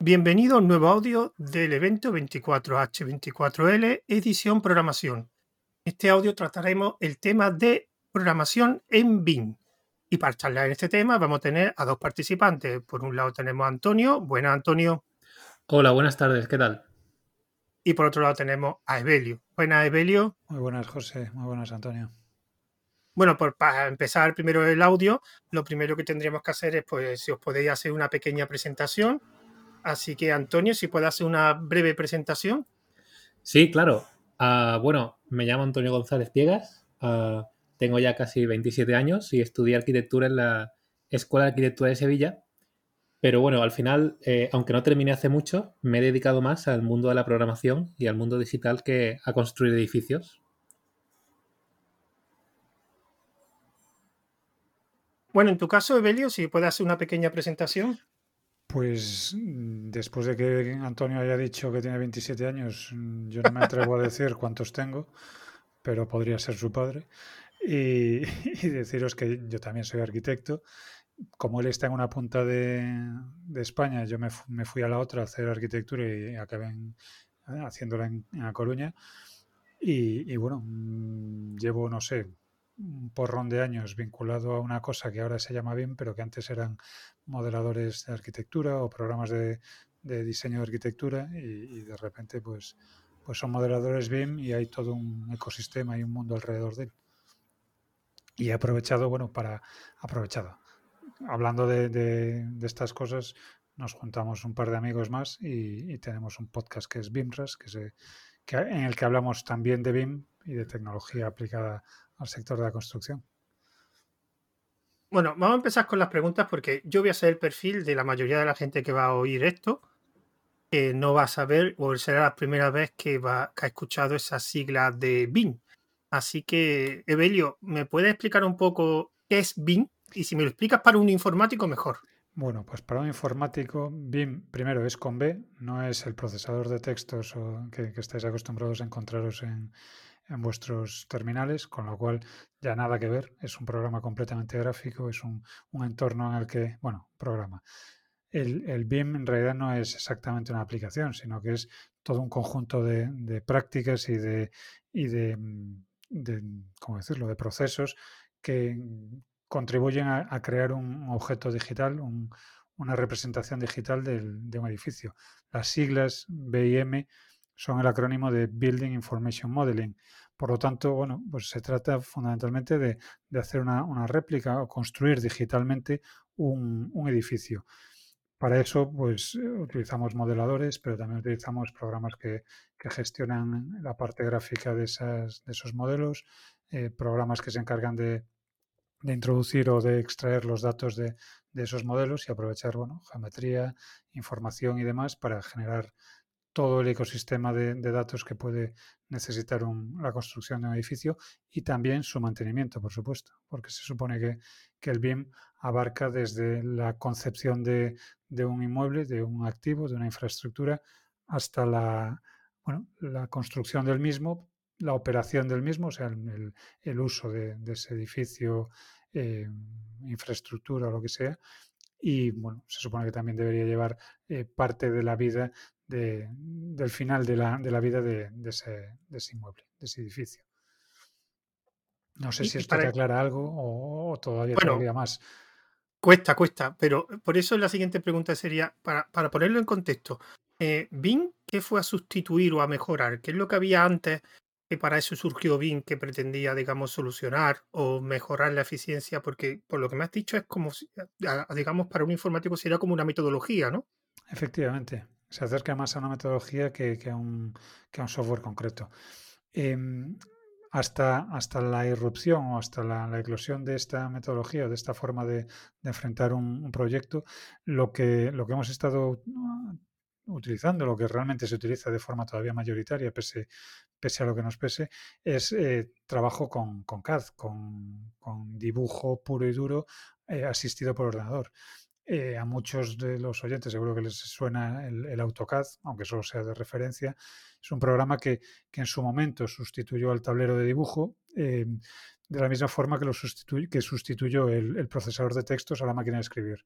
Bienvenido a un nuevo audio del evento 24H24L, edición programación. En este audio trataremos el tema de programación en BIM. Y para charlar en este tema vamos a tener a dos participantes. Por un lado tenemos a Antonio. Buenas, Antonio. Hola, buenas tardes. ¿Qué tal? Y por otro lado tenemos a Evelio. Buenas, Evelio. Muy buenas, José. Muy buenas, Antonio. Bueno, pues para empezar primero el audio, lo primero que tendríamos que hacer es, pues, si os podéis hacer una pequeña presentación. Así que, Antonio, si puedes hacer una breve presentación. Sí, claro. Ah, bueno, me llamo Antonio González Piegas. Ah, tengo ya casi 27 años y estudié arquitectura en la Escuela de Arquitectura de Sevilla. Pero bueno, al final, eh, aunque no terminé hace mucho, me he dedicado más al mundo de la programación y al mundo digital que a construir edificios. Bueno, en tu caso, Evelio, si puedes hacer una pequeña presentación. Pues después de que Antonio haya dicho que tiene 27 años, yo no me atrevo a decir cuántos tengo, pero podría ser su padre. Y, deciros que yo también soy arquitecto. Como él está en una punta de, España, yo me, fui a la otra a hacer arquitectura y acabé haciéndola en, La Coruña. Y, y bueno, mm, llevo, no sé, un porrón de años vinculado a una cosa que ahora se llama BIM, pero que antes eran modeladores de arquitectura o programas de, diseño de arquitectura y, de repente pues, pues son modeladores BIM y hay todo un ecosistema y un mundo alrededor de él. Y he aprovechado, bueno, para, aprovechado, hablando de, estas cosas, nos juntamos un par de amigos más y, tenemos un podcast que es BIMRAS, que, se, que en el que hablamos también de BIM y de tecnología aplicada al sector de la construcción. Bueno, vamos a empezar con las preguntas porque yo voy a ser el perfil de la mayoría de la gente que va a oír esto, que no va a saber o será la primera vez que, va, que ha escuchado esa sigla de BIM. Así que, Evelio, ¿me puedes explicar un poco qué es BIM? Y si me lo explicas para un informático, mejor. Bueno, pues para un informático, BIM primero es con B, no es el procesador de textos o que estáis acostumbrados a encontraros en, en vuestros terminales, con lo cual ya nada que ver, es un programa completamente gráfico, es un, entorno en el que, bueno, programa. El, el, BIM en realidad no es exactamente una aplicación, sino que es todo un conjunto de, prácticas y de, y de, mm, de, ¿cómo decirlo?, de procesos que contribuyen a, crear un objeto digital, una representación digital de un edificio. Las siglas BIM son el acrónimo de Building Information Modeling. Por lo tanto, bueno, pues se trata fundamentalmente de, hacer una, réplica o construir digitalmente un, edificio. Para eso, pues utilizamos modeladores, pero también utilizamos programas que, gestionan la parte gráfica de, esas, de esos modelos, eh, programas que se encargan de, introducir o de extraer los datos de, de, esos modelos y aprovechar, bueno, geometría, información y demás para generar todo el ecosistema de, datos que puede necesitar la construcción de un edificio y también su mantenimiento, por supuesto, porque se supone que, el BIM abarca desde la concepción de, un inmueble, de un activo, de una infraestructura, hasta la, la construcción del mismo, la operación del mismo, o sea, el, uso de, ese edificio, eh, infraestructura o lo que sea. Y bueno, se supone que también debería llevar eh, parte de la vida del final de la, de la vida de, ese, inmueble, de ese edificio. No sé si esto te aclara algo o, todavía, todavía más. Cuesta, cuesta, pero por eso la siguiente pregunta sería, para, ponerlo en contexto, eh, ¿BIM qué fue a sustituir o a mejorar? ¿Qué es lo que había antes que para eso surgió BIM que pretendía, digamos, solucionar o mejorar la eficiencia? Porque por lo que me has dicho es como, digamos, para un informático sería como una metodología, ¿no? Efectivamente, se acerca más a una metodología que, a, un, software concreto. Em, hasta, la irrupción o hasta la, eclosión de esta metodología, de esta forma de, enfrentar un, proyecto, lo que, hemos estado uh, utilizando, lo que realmente se utiliza de forma todavía mayoritaria, pese, pese a lo que nos pese, es eh, trabajo con, CAD, con, dibujo puro y duro eh, asistido por ordenador. Eh, a muchos de los oyentes seguro que les suena el, AutoCAD, aunque solo sea de referencia. Es un programa que, en su momento sustituyó al tablero de dibujo, eh, de la misma forma que, lo que sustituyó el, procesador de textos a la máquina de escribir.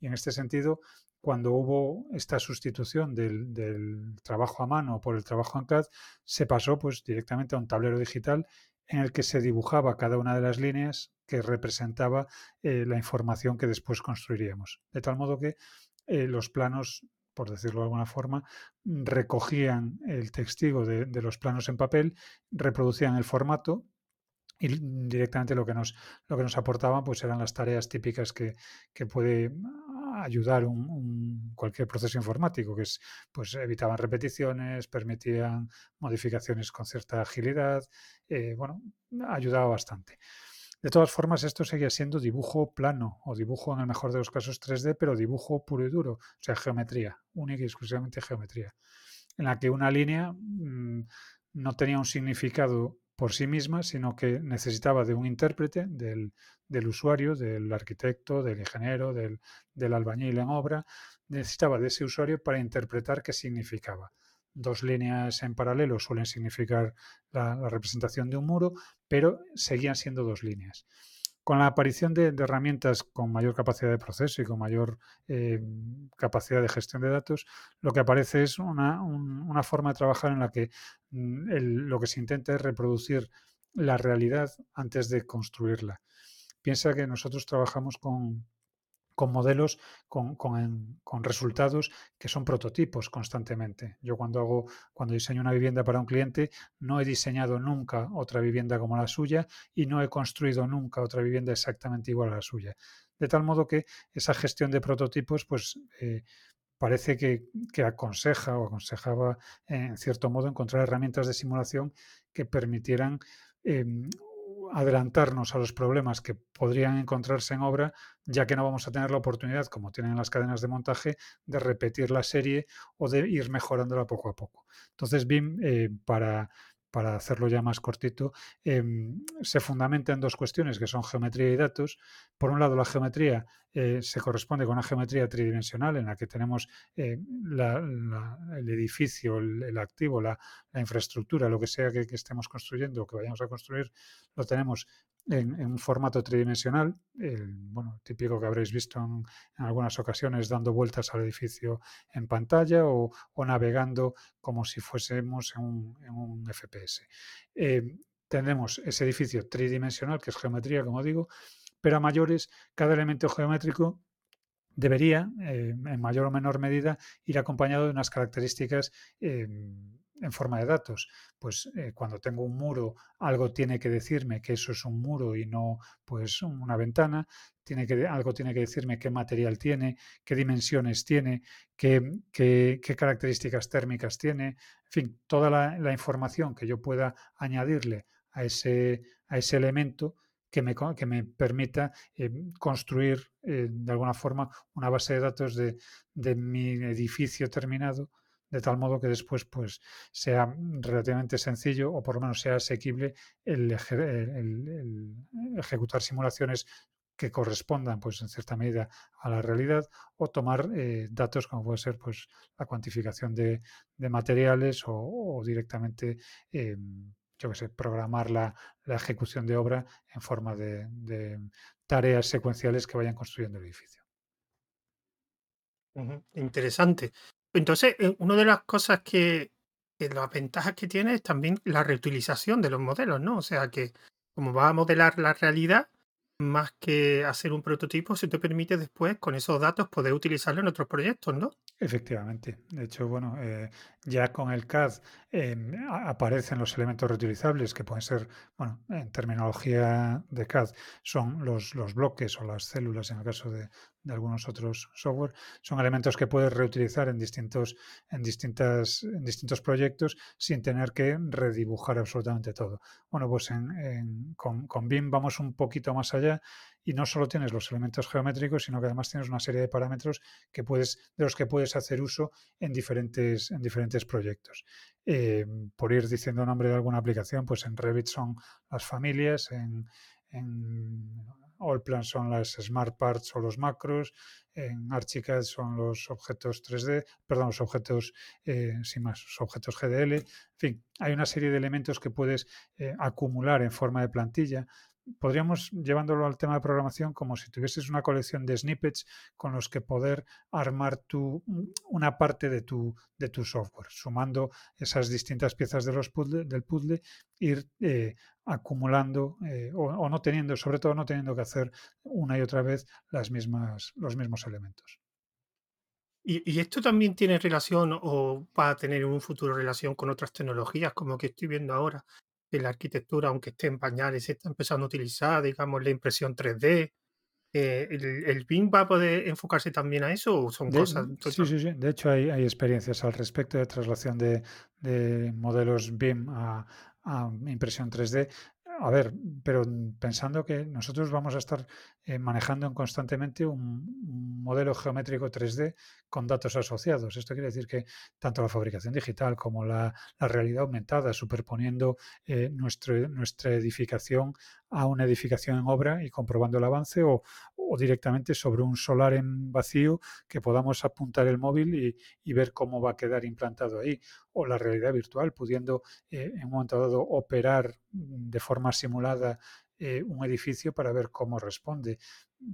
Y en este sentido, cuando hubo esta sustitución del, trabajo a mano por el trabajo en CAD, se pasó pues directamente a un tablero digital en el que se dibujaba cada una de las líneas que representaba eh, la información que después construiríamos. De tal modo que eh, los planos, por decirlo de alguna forma, recogían el testigo de, los planos en papel, reproducían el formato y directamente lo que nos, lo que nos aportaban pues eran las tareas típicas que, que puede ayudar un, cualquier proceso informático, que es, pues evitaban repeticiones, permitían modificaciones con cierta agilidad, eh, bueno, ayudaba bastante. De todas formas, esto seguía siendo dibujo plano o dibujo en el mejor de los casos 3D, pero dibujo puro y duro, o sea, geometría, única y exclusivamente geometría, en la que una línea mm, no tenía un significado por sí misma, sino que necesitaba de un intérprete, del, usuario, del arquitecto, del ingeniero, del, albañil en obra, necesitaba de ese usuario para interpretar qué significaba. Dos líneas en paralelo suelen significar la representación de un muro, pero seguían siendo dos líneas. Con la aparición de, herramientas con mayor capacidad de proceso y con mayor eh, capacidad de gestión de datos, lo que aparece es una, forma de trabajar en la que mm, lo que se intenta es reproducir la realidad antes de construirla. Piensa que nosotros trabajamos con, con modelos, con, resultados que son prototipos constantemente. Yo cuando hago, cuando diseño una vivienda para un cliente, no he diseñado nunca otra vivienda como la suya y no he construido nunca otra vivienda exactamente igual a la suya. De tal modo que esa gestión de prototipos, pues eh, parece que, aconseja o aconsejaba en cierto modo encontrar herramientas de simulación que permitieran em, adelantarnos a los problemas que podrían encontrarse en obra, ya que no vamos a tener la oportunidad, como tienen las cadenas de montaje, de repetir la serie o de ir mejorándola poco a poco. Entonces, BIM, eh, para, para hacerlo ya más cortito, em, se fundamenta en dos cuestiones que son geometría y datos. Por un lado, la geometría eh, se corresponde con una geometría tridimensional en la que tenemos eh, el edificio, el, activo, la, infraestructura, lo que sea que, estemos construyendo o que vayamos a construir, lo tenemos en, un formato tridimensional, el, bueno, típico que habréis visto en, algunas ocasiones dando vueltas al edificio en pantalla o, navegando como si fuésemos en un, FPS. Eh, tenemos ese edificio tridimensional, que es geometría, como digo, pero a mayores, cada elemento geométrico debería, eh, en mayor o menor medida, ir acompañado de unas características em, en forma de datos. Pues eh, cuando tengo un muro, algo tiene que decirme que eso es un muro y no pues una ventana. Tiene que, algo tiene que decirme qué material tiene, qué dimensiones tiene, qué, qué, características térmicas tiene. En fin, toda la, información que yo pueda añadirle a ese, a ese elemento que me, que me permita eh, construir eh, de alguna forma una base de datos de, de mi edificio terminado de tal modo que después pues, sea relativamente sencillo o por lo menos sea asequible el, ejecutar simulaciones que correspondan pues en cierta medida a la realidad o tomar eh, datos como puede ser pues la cuantificación de, materiales o, directamente eh, yo sé, programar la, ejecución de obra en forma de, tareas secuenciales que vayan construyendo el edificio. Interesante. Entonces, eh, una de las cosas que, las ventajas que tiene es también la reutilización de los modelos, ¿no? O sea que como va a modelar la realidad, más que hacer un prototipo, se te permite después con esos datos poder utilizarlo en otros proyectos, ¿no? Efectivamente. De hecho, bueno, eh, ya con el CAD em, aparecen los elementos reutilizables que pueden ser, bueno, en terminología de CAD son los, los bloques o las células en el caso de, de algunos otros software, son elementos que puedes reutilizar en distintos, en, distintas, en distintos proyectos sin tener que redibujar absolutamente todo. Bueno, pues en, con, con, BIM vamos un poquito más allá y no solo tienes los elementos geométricos, sino que además tienes una serie de parámetros que puedes, de los que puedes hacer uso en diferentes, en diferentes proyectos. Eh, por ir diciendo nombre de alguna aplicación, pues en Revit son las familias, en, en Allplan son las Smart Parts o los macros, en Archicad son los objetos 3D, perdón, los objetos, eh, sin más, los objetos GDL. En fin, hay una serie de elementos que puedes eh, acumular en forma de plantilla podríamos, llevándolo al tema de programación, como si tuvieses una colección de snippets con los que poder armar tu, una parte de tu, de tu software, sumando esas distintas piezas de los del puzzle, ir eh, acumulando eh, o, no teniendo, sobre todo no teniendo que hacer una y otra vez las mismas, los mismos elementos. ¿Y, ¿Y, esto también tiene relación o va a tener en un futuro relación con otras tecnologías, como que estoy viendo ahora? Que la arquitectura, aunque esté en pañales, se está empezando a utilizar, digamos, la impresión 3D. Eh, el, ¿El BIM va a poder enfocarse también a eso o son cosas? Sí, sí, sí. De hecho, hay, hay experiencias al respecto de traslación de, de modelos BIM a, a impresión 3D a ver, pero pensando que nosotros vamos a estar eh, manejando constantemente un, modelo geométrico 3D con datos asociados. Esto quiere decir que tanto la fabricación digital como la, realidad aumentada, superponiendo eh, nuestra edificación a una edificación en obra y comprobando el avance o, directamente sobre un solar en vacío que podamos apuntar el móvil y, ver cómo va a quedar implantado ahí. O la realidad virtual, pudiendo eh, en un momento dado operar de forma simulada eh, un edificio para ver cómo responde.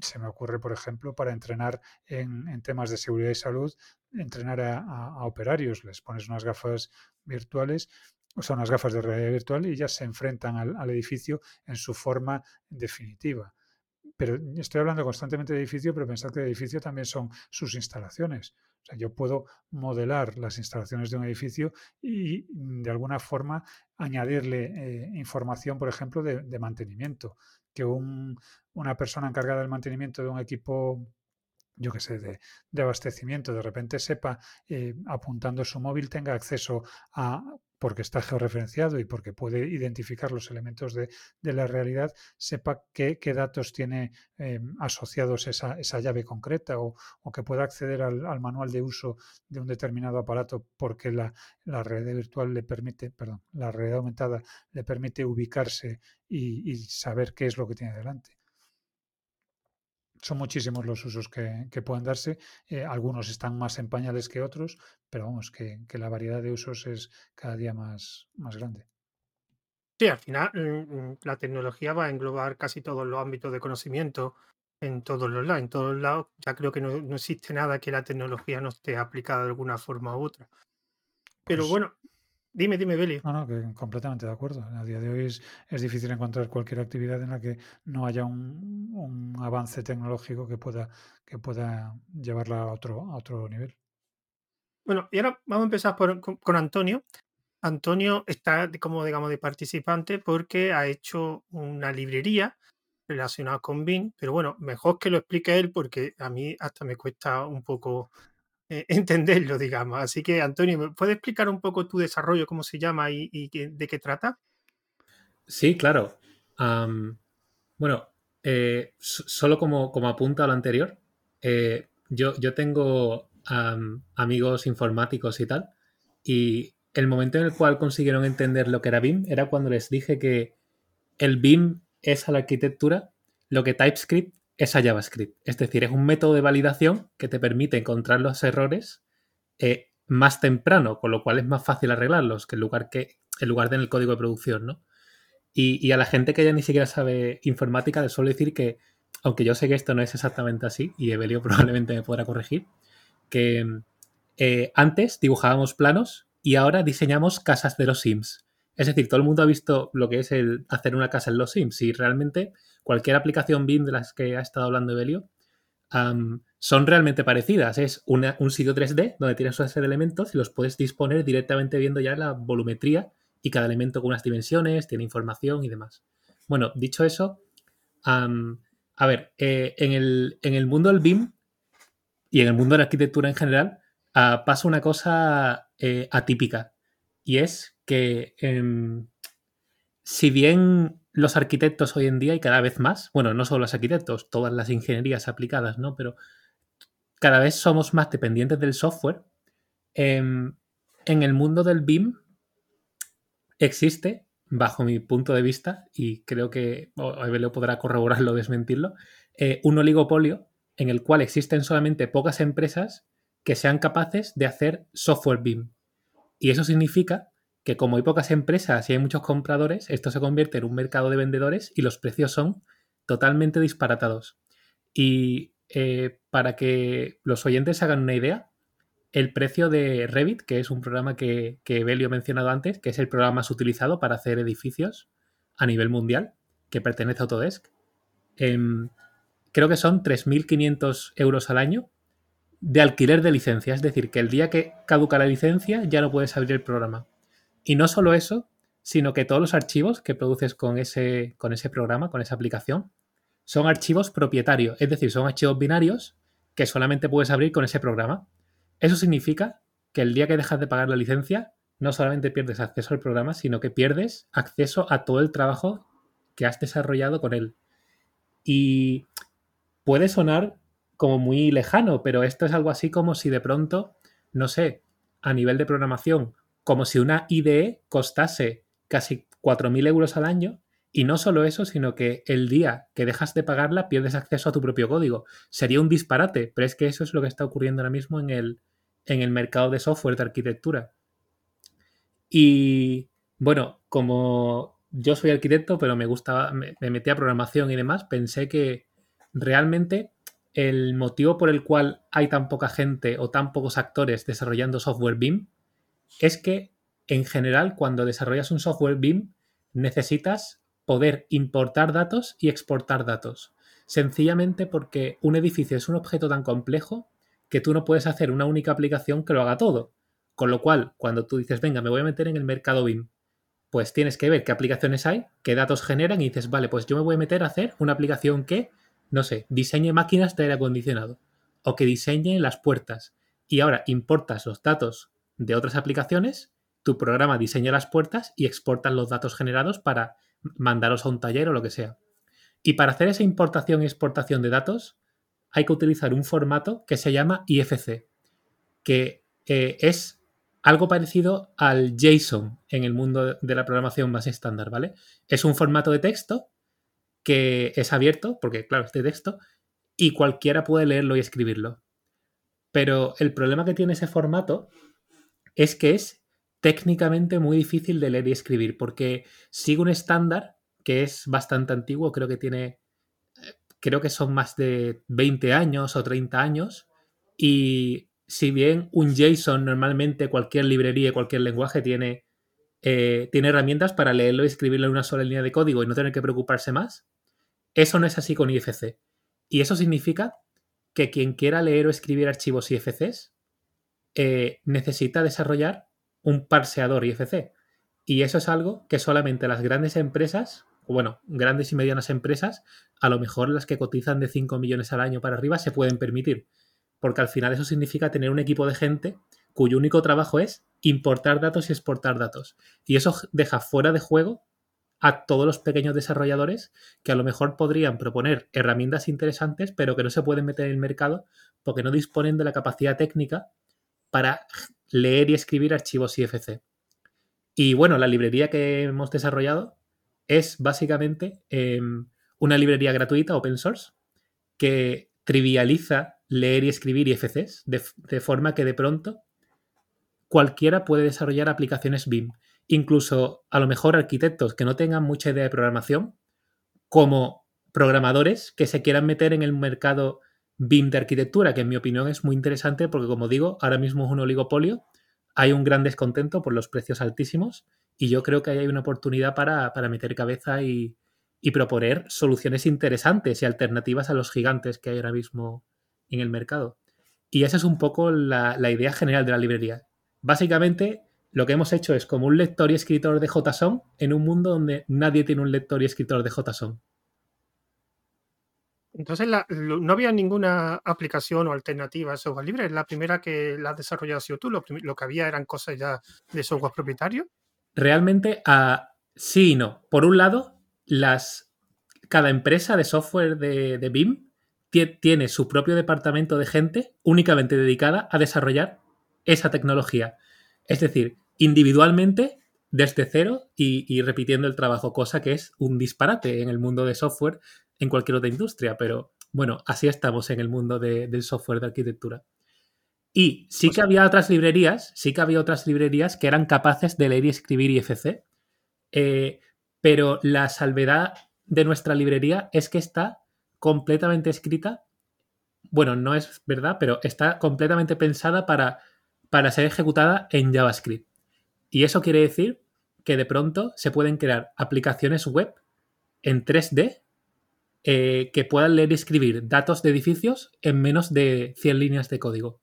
Se me ocurre, por ejemplo, para entrenar en, temas de seguridad y salud, entrenar a, operarios. Les pones unas gafas virtuales o sea, unas gafas de realidad virtual y ya se enfrentan al, edificio en su forma definitiva. Pero estoy hablando constantemente de edificio, pero pensad que el edificio también son sus instalaciones. O sea, yo puedo modelar las instalaciones de un edificio y mm, de alguna forma añadirle eh, información, por ejemplo, de, mantenimiento. Que una persona encargada del mantenimiento de un equipo yo qué sé, de, abastecimiento, de repente sepa, eh, apuntando su móvil, tenga acceso a porque está georreferenciado y porque puede identificar los elementos de, la realidad, sepa qué, datos tiene eh, asociados esa, esa, llave concreta o, que pueda acceder al, manual de uso de un determinado aparato porque la, la, virtual le permite, perdón, la realidad aumentada le permite ubicarse y, saber qué es lo que tiene delante son muchísimos los usos que, pueden darse. Eh, algunos están más en pañales que otros, pero vamos, que, la variedad de usos es cada día más, más grande. Sí, al final mm, la tecnología va a englobar casi todos los ámbitos de conocimiento en todos los lados. En todos los lados ya creo que no, existe nada que la tecnología no esté aplicada de alguna forma u otra. Pero pues bueno, Dime, dime, Beli. No, no, que completamente de acuerdo. A día de hoy es, difícil encontrar cualquier actividad en la que no haya un, avance tecnológico que pueda, que pueda llevarla a otro, a otro nivel. Bueno, y ahora vamos a empezar con, Antonio. Antonio está como, digamos, de participante porque ha hecho una librería relacionada con BIM, pero bueno, mejor que lo explique él porque a mí hasta me cuesta un poco eh, entenderlo, digamos. Así que, Antonio, ¿me puedes explicar un poco tu desarrollo, cómo se llama y, de qué trata? Sí, claro. bueno, eh, solo como, como apunta a lo anterior, eh, yo, yo tengo amigos informáticos y tal, y el momento en el cual consiguieron entender lo que era BIM era cuando les dije que el BIM es a la arquitectura lo que TypeScript es a JavaScript. Es decir, es un método de validación que te permite encontrar los errores eh, más temprano, con lo cual es más fácil arreglarlos que en lugar, que, en lugar de en el código de producción, ¿no? Y, a la gente que ya ni siquiera sabe informática les suelo decir que, aunque yo sé que esto no es exactamente así, y Evelio probablemente me podrá corregir, que eh, antes dibujábamos planos y ahora diseñamos casas de los Sims. Es decir, todo el mundo ha visto lo que es hacer una casa en los Sims y realmente cualquier aplicación BIM de las que ha estado hablando Evelio, son realmente parecidas. Es un sitio 3D donde tienes una serie de elementos y los puedes disponer directamente viendo ya la volumetría y cada elemento con unas dimensiones, tiene información y demás. Bueno, dicho eso, a ver, eh, en, el, mundo del BIM y en el mundo de la arquitectura en general, ah, pasa una cosa eh, atípica y es que em, si bien los arquitectos hoy en día y cada vez más, bueno, no solo los arquitectos, todas las ingenierías aplicadas, ¿no? Pero cada vez somos más dependientes del software. Em, en el mundo del BIM existe, bajo mi punto de vista, y creo que Evelio podrá corroborarlo o desmentirlo, eh, un oligopolio en el cual existen solamente pocas empresas que sean capaces de hacer software BIM. Y eso significa que como hay pocas empresas y hay muchos compradores, esto se convierte en un mercado de vendedores y los precios son totalmente disparatados. Y eh, para que los oyentes hagan una idea, el precio de Revit, que es un programa que, Belio ha mencionado antes, que es el programa más utilizado para hacer edificios a nivel mundial, que pertenece a Autodesk, em, creo que son 3.500 euros al año de alquiler de licencia. Es decir, que el día que caduca la licencia ya no puedes abrir el programa. Y no solo eso, sino que todos los archivos que produces con ese, con ese programa, con esa aplicación, son archivos propietarios. Es decir, son archivos binarios que solamente puedes abrir con ese programa. Eso significa que el día que dejas de pagar la licencia, no solamente pierdes acceso al programa, sino que pierdes acceso a todo el trabajo que has desarrollado con él. Y puede sonar como muy lejano, pero esto es algo así como si de pronto, no sé, a nivel de programación, como si una IDE costase casi 4.000 euros al año y no solo eso, sino que el día que dejas de pagarla pierdes acceso a tu propio código. Sería un disparate, pero es que eso es lo que está ocurriendo ahora mismo en el, en el mercado de software de arquitectura. Y bueno, como yo soy arquitecto, pero me gustaba, me, me metí a programación y demás, pensé que realmente el motivo por el cual hay tan poca gente o tan pocos actores desarrollando software BIM es que en general cuando desarrollas un software BIM necesitas poder importar datos y exportar datos. Sencillamente porque un edificio es un objeto tan complejo que tú no puedes hacer una única aplicación que lo haga todo. Con lo cual, cuando tú dices, venga, me voy a meter en el mercado BIM, pues tienes que ver qué aplicaciones hay, qué datos generan y dices, vale, pues yo me voy a meter a hacer una aplicación que no sé, diseñe máquinas de aire acondicionado o que diseñe las puertas y ahora importas los datos de otras aplicaciones, tu programa diseña las puertas y exportas los datos generados para mandarlos a un taller o lo que sea. Y para hacer esa importación y exportación de datos hay que utilizar un formato que se llama IFC, que eh, es algo parecido al JSON en el mundo de la programación más estándar, ¿vale? Es un formato de texto que es abierto, porque claro, este texto, y cualquiera puede leerlo y escribirlo. Pero el problema que tiene ese formato es que es técnicamente muy difícil de leer y escribir, porque sigue un estándar que es bastante antiguo, creo que tiene, creo que son más de 20 años o 30 años, y si bien un JSON normalmente cualquier librería, cualquier lenguaje tiene, eh, tiene herramientas para leerlo y escribirlo en una sola línea de código y no tener que preocuparse más, eso no es así con IFC. Y eso significa que quien quiera leer o escribir archivos IFCs eh, necesita desarrollar un parseador IFC. Y eso es algo que solamente las grandes empresas, bueno, grandes y medianas empresas, a lo mejor las que cotizan de 5 millones al año para arriba, se pueden permitir. Porque al final eso significa tener un equipo de gente cuyo único trabajo es importar datos y exportar datos. Y eso deja fuera de juego a todos los pequeños desarrolladores que a lo mejor podrían proponer herramientas interesantes, pero que no se pueden meter en el mercado porque no disponen de la capacidad técnica para leer y escribir archivos IFC. Y bueno, la librería que hemos desarrollado es básicamente em, una librería gratuita, open source, que trivializa leer y escribir IFCs de forma que de pronto cualquiera puede desarrollar aplicaciones BIM incluso a lo mejor arquitectos que no tengan mucha idea de programación, como programadores que se quieran meter en el mercado BIM de arquitectura, que en mi opinión es muy interesante porque, como digo, ahora mismo es un oligopolio, hay un gran descontento por los precios altísimos y yo creo que hay una oportunidad para, meter cabeza y, proponer soluciones interesantes y alternativas a los gigantes que hay ahora mismo en el mercado. Y esa es un poco la, la idea general de la librería. Básicamente, lo que hemos hecho es como un lector y escritor de JSON en un mundo donde nadie tiene un lector y escritor de JSON. Entonces, no había ninguna aplicación o alternativa a software libre. La primera que la has desarrollado sido tú. Lo, que había eran cosas ya de software propietario. Realmente, uh, sí y no. Por un lado, las, cada empresa de software de BIM tiene su propio departamento de gente únicamente dedicada a desarrollar esa tecnología. Es decir, individualmente desde cero y, repitiendo el trabajo, cosa que es un disparate en el mundo de software en cualquier otra industria, pero bueno, así estamos en el mundo del software de arquitectura. Y sí O que sea- había otras librerías, sí que había otras librerías que eran capaces de leer y escribir IFC, eh, pero la salvedad de nuestra librería es que está completamente escrita, bueno, no es verdad, pero está completamente pensada para, para ser ejecutada en JavaScript. Y eso quiere decir que de pronto se pueden crear aplicaciones web en 3D eh, que puedan leer y escribir datos de edificios en menos de 100 líneas de código.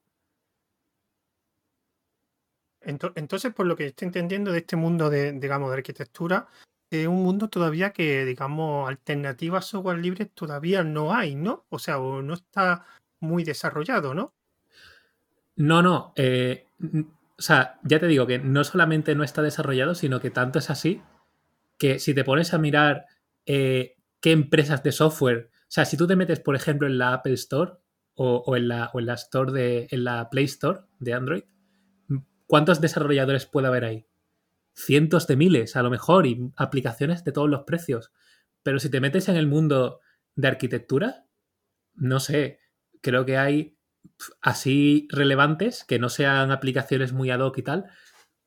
Ento- Entonces, por lo que estoy entendiendo de este mundo de, digamos, de arquitectura, es un mundo todavía que, digamos, alternativas software libres todavía no hay, ¿no? O sea, o no está muy desarrollado, ¿no? No, no. eh, o sea, ya te digo que no solamente no está desarrollado, sino que tanto es así que si te pones a mirar eh, qué empresas de software, o sea, si tú te metes, por ejemplo, en la Apple Store o, en, la, o en la Store de, en la Play Store de Android, ¿cuántos desarrolladores puede haber ahí? Cientos de miles, a lo mejor, y aplicaciones de todos los precios. Pero si te metes en el mundo de arquitectura, no sé, creo que hay así relevantes que no sean aplicaciones muy ad hoc y tal,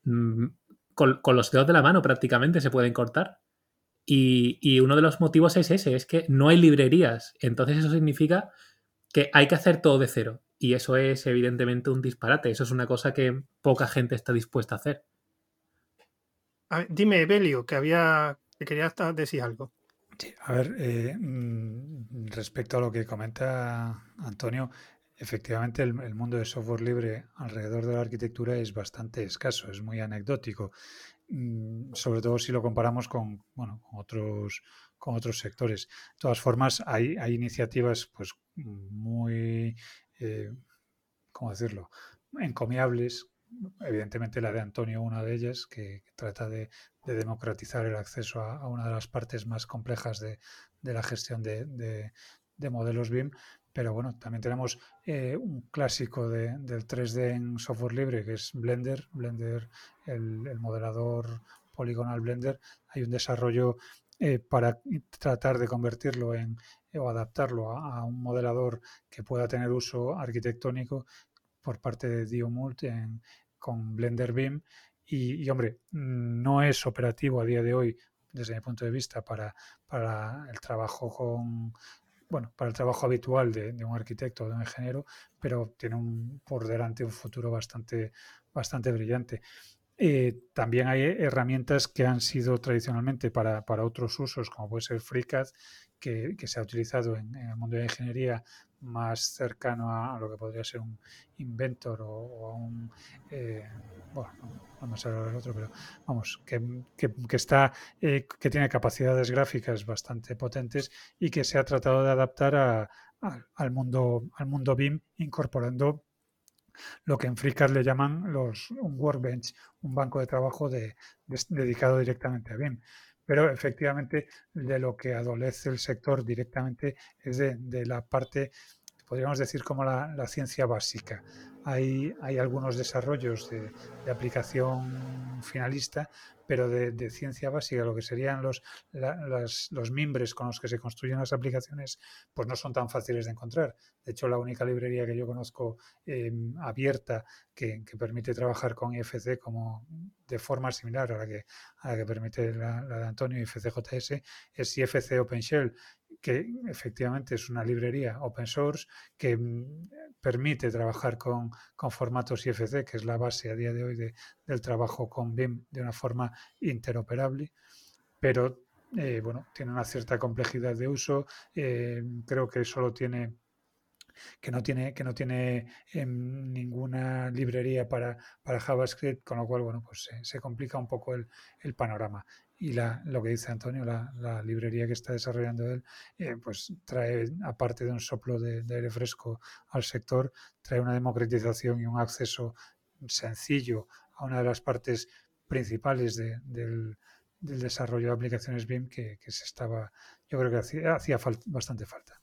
mm, con, con los dedos de la mano prácticamente se pueden cortar. Y, y uno de los motivos es ese, es que no hay librerías. Entonces eso significa que hay que hacer todo de cero. Y eso es evidentemente un disparate. Eso es una cosa que poca gente está dispuesta a hacer. A ver, dime, Belio, que había que querías ta- decir algo. Sí, a ver, eh, mm, respecto a lo que comenta Antonio, efectivamente el, el mundo de software libre alrededor de la arquitectura es bastante escaso, es muy anecdótico, sobre todo si lo comparamos con, bueno, otros, con otros sectores. De todas formas, hay, hay iniciativas pues muy, eh, ¿cómo decirlo?, encomiables. Evidentemente la de Antonio, una de ellas, que, trata de, de democratizar el acceso a, a una de las partes más complejas de, de la gestión de- de modelos BIM. Pero bueno, también tenemos eh, un clásico de- del 3D en software libre, que es Blender. Blender, el, el modelador poligonal Blender. Hay un desarrollo eh, para tratar de convertirlo en o adaptarlo a, un modelador que pueda tener uso arquitectónico por parte de Diomult con Blender BIM. Y, hombre, no es operativo a día de hoy, desde mi punto de vista, para, para el trabajo con, bueno, para el trabajo habitual de, de un arquitecto o de un ingeniero, pero tiene un, por delante un futuro bastante, bastante brillante. Eh, también hay herramientas que han sido tradicionalmente para, para otros usos, como puede ser FreeCAD, que, que se ha utilizado en, el mundo de ingeniería más cercano a, a lo que podría ser un Inventor o, a un... eh, bueno, no, no me sale ahora el otro, pero vamos, que, que- que está, eh, que tiene capacidades gráficas bastante potentes y que se ha tratado de adaptar a- a- al, mundo, al mundo BIM incorporando lo que en FreeCAD le llaman los, un workbench, un banco de trabajo de- dedicado directamente a BIM. Pero efectivamente de lo que adolece el sector directamente es de, de la parte, podríamos decir como la, ciencia básica. Hay, hay algunos desarrollos de, de aplicación finalista, pero de, ciencia básica, lo que serían los, los mimbres con los que se construyen las aplicaciones, pues no son tan fáciles de encontrar. De hecho, la única librería que yo conozco eh, abierta que, que permite trabajar con IFC como de forma similar a la que, a la que permite la, la de Antonio IFCJS es IFC OpenShell, que efectivamente es una librería open source que mm, permite trabajar con, con formatos IFC, que es la base a día de hoy de- del trabajo con BIM de una forma interoperable, pero eh, bueno, tiene una cierta complejidad de uso. eh, creo que solo tiene que no tiene, que no tiene em, ninguna librería para, para JavaScript, con lo cual, bueno, pues se, complica un poco el, el panorama. Y la, lo que dice Antonio, la, la librería que está desarrollando él, eh, pues trae, aparte de un soplo de, aire fresco al sector, trae una democratización y un acceso sencillo a una de las partes principales de- del, del desarrollo de aplicaciones BIM que, que se estaba, yo creo que hacía, hacía fal- bastante falta.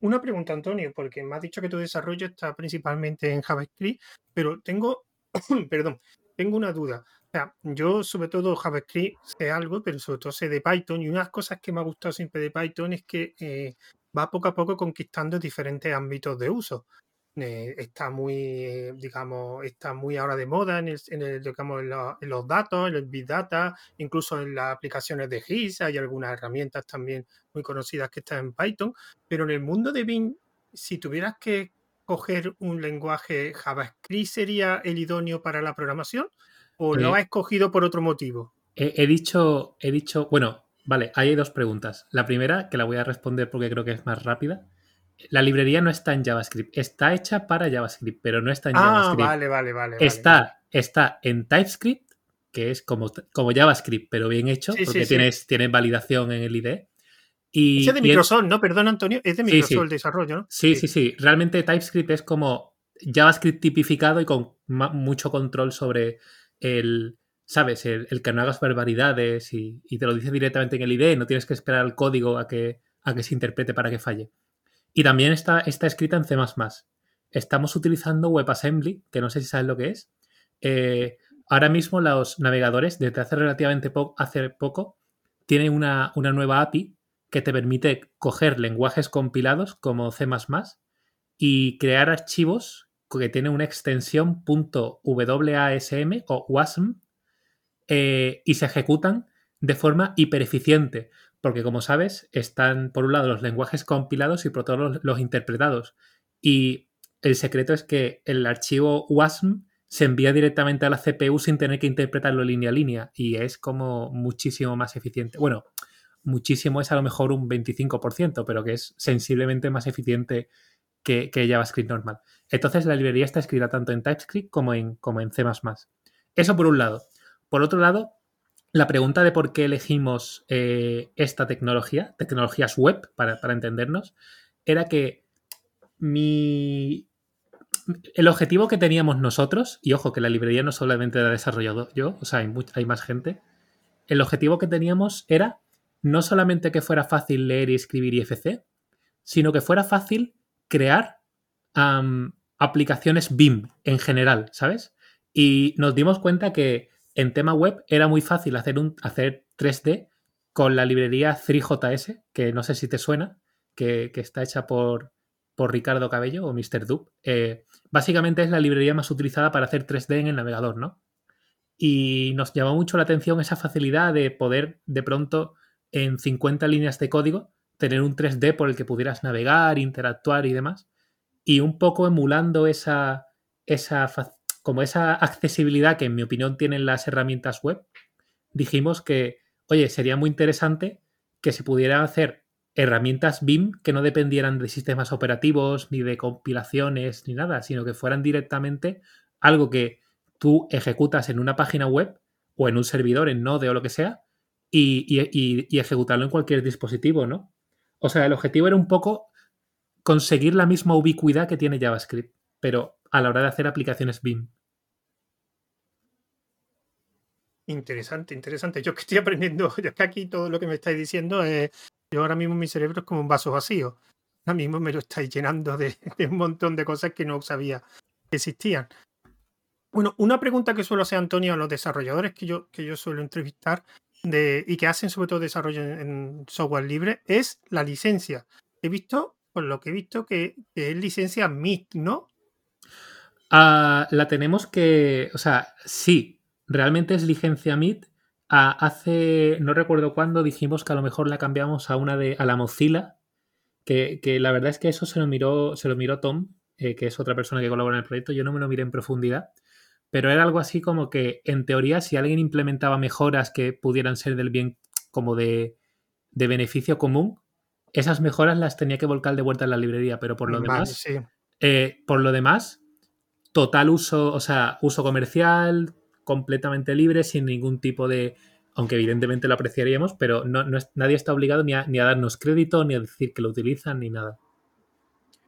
Una pregunta, Antonio, porque me has dicho que tu desarrollo está principalmente en JavaScript, pero tengo, perdón, tengo una duda. O sea, yo sobre todo JavaScript sé algo, pero sobre todo sé de Python y una de las cosas que me ha gustado siempre de Python es que eh, va poco a poco conquistando diferentes ámbitos de uso. Eh, está muy, digamos, está muy ahora de moda en, el, en, el, digamos, en, los datos, en el Big Data, incluso en las aplicaciones de GIS, hay algunas herramientas también muy conocidas que están en Python, pero en el mundo de Bing, si tuvieras que coger un lenguaje JavaScript, ¿sería el idóneo para la programación? ¿O lo has escogido por otro motivo? He, he, dicho, he dicho, bueno, vale, hay dos preguntas. La primera, que la voy a responder porque creo que es más rápida la librería no está en JavaScript. Está hecha para JavaScript, pero no está en ah, JavaScript. Vale, vale, vale. Está, vale. está en TypeScript, que es como, como JavaScript, pero bien hecho, sí, porque sí, tienes, sí. tienes validación en el IDE. Y, es de Microsoft. ¿no? Perdón, Antonio, es de Microsoft el desarrollo, ¿no? Sí, sí, sí, Realmente TypeScript es como JavaScript tipificado y con mucho control sobre el, ¿sabes? El, el que no hagas barbaridades y, y, te lo dice directamente en el IDE, no tienes que esperar al código a que, a que se interprete para que falle. Y también está, está escrita en C. Estamos utilizando WebAssembly, que no sé si sabes lo que es. Eh, ahora mismo los navegadores, desde hace relativamente hace poco, tienen una, una, nueva API que te permite coger lenguajes compilados como C y crear archivos que tienen una extensión .wasm o WASM eh, y se ejecutan de forma hipereficiente porque como sabes, están por un lado los lenguajes compilados y por otro los, los interpretados. Y el secreto es que el archivo WASM se envía directamente a la CPU sin tener que interpretarlo línea a línea y es como muchísimo más eficiente. Bueno, muchísimo es a lo mejor un 25%, pero que es sensiblemente más eficiente que, que JavaScript normal. Entonces la librería está escrita tanto en TypeScript como en, como en C++. Eso por un lado. Por otro lado, la pregunta de por qué elegimos eh, esta tecnología, tecnologías web, para, para, entendernos, era que mi. El objetivo que teníamos nosotros, y ojo que la librería no solamente la he desarrollado yo, o sea, hay, hay más gente. El objetivo que teníamos era no solamente que fuera fácil leer y escribir IFC, sino que fuera fácil crear aplicaciones BIM en general, ¿sabes? Y nos dimos cuenta que en tema web era muy fácil hacer, hacer 3D con la librería 3JS, que no sé si te suena, que, que está hecha por, por, Ricardo Cabello o Mr. Dub. Eh, básicamente es la librería más utilizada para hacer 3D en el navegador, ¿no? Y nos llamó mucho la atención esa facilidad de poder de pronto en 50 líneas de código tener un 3D por el que pudieras navegar, interactuar y demás. Y un poco emulando esa, esa, como esa accesibilidad que en mi opinión tienen las herramientas web, dijimos que, oye, sería muy interesante que se pudieran hacer herramientas BIM que no dependieran de sistemas operativos, ni de compilaciones, ni nada, sino que fueran directamente algo que tú ejecutas en una página web o en un servidor, en Node o lo que sea, y, y, y ejecutarlo en cualquier dispositivo, ¿no? O sea, el objetivo era un poco conseguir la misma ubicuidad que tiene JavaScript, pero a la hora de hacer aplicaciones BIM. Interesante, interesante. Yo que estoy aprendiendo, yo que aquí todo lo que me estáis diciendo es, yo ahora mismo mi cerebro es como un vaso vacío. Ahora mismo me lo estáis llenando de, un montón de cosas que no sabía que existían. Bueno, una pregunta que suelo hacer Antonio a los desarrolladores que yo, que yo suelo entrevistar y que hacen sobre todo desarrollo en, software libre es la licencia. He visto, por lo que he visto, que, es licencia MIT, ¿no? Uh, la tenemos que, o sea, sí, realmente es licencia MIT. Hace, no recuerdo cuándo, dijimos que a lo mejor la cambiamos a una de, a la Mozilla, que, que la verdad es que eso se lo miró, se lo miró Tom, eh, que es otra persona que colabora en el proyecto, yo no me lo miré en profundidad, pero era algo así como que, en teoría, si alguien implementaba mejoras que pudieran ser del bien como de, de beneficio común, esas mejoras las tenía que volcar de vuelta en la librería, pero por lo vale, demás, sí. eh, por lo demás, total uso, o sea, uso comercial, completamente libre, sin ningún tipo de. Aunque evidentemente lo apreciaríamos, pero no, nadie está obligado ni a, darnos crédito, ni a decir que lo utilizan, ni nada.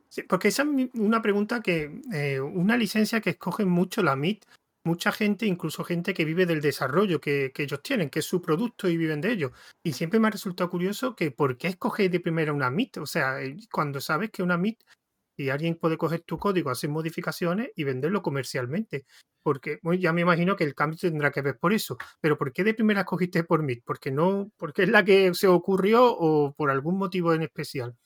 Sí, porque esa es una pregunta que. Eh, una licencia que escogen mucho la MIT, mucha gente, incluso gente que vive del desarrollo que, que, ellos tienen, que es su producto y viven de ello. Y siempre me ha resultado curioso que ¿por qué escogéis de primera una MIT? O sea, eh, cuando sabes que una MIT y alguien puede coger tu código, hacer modificaciones y venderlo comercialmente. Porque ya me imagino que el cambio tendrá que ver por eso. Pero ¿por qué de primera escogiste por MIT? ¿Porque no, porque es la que se ocurrió o por algún motivo en especial?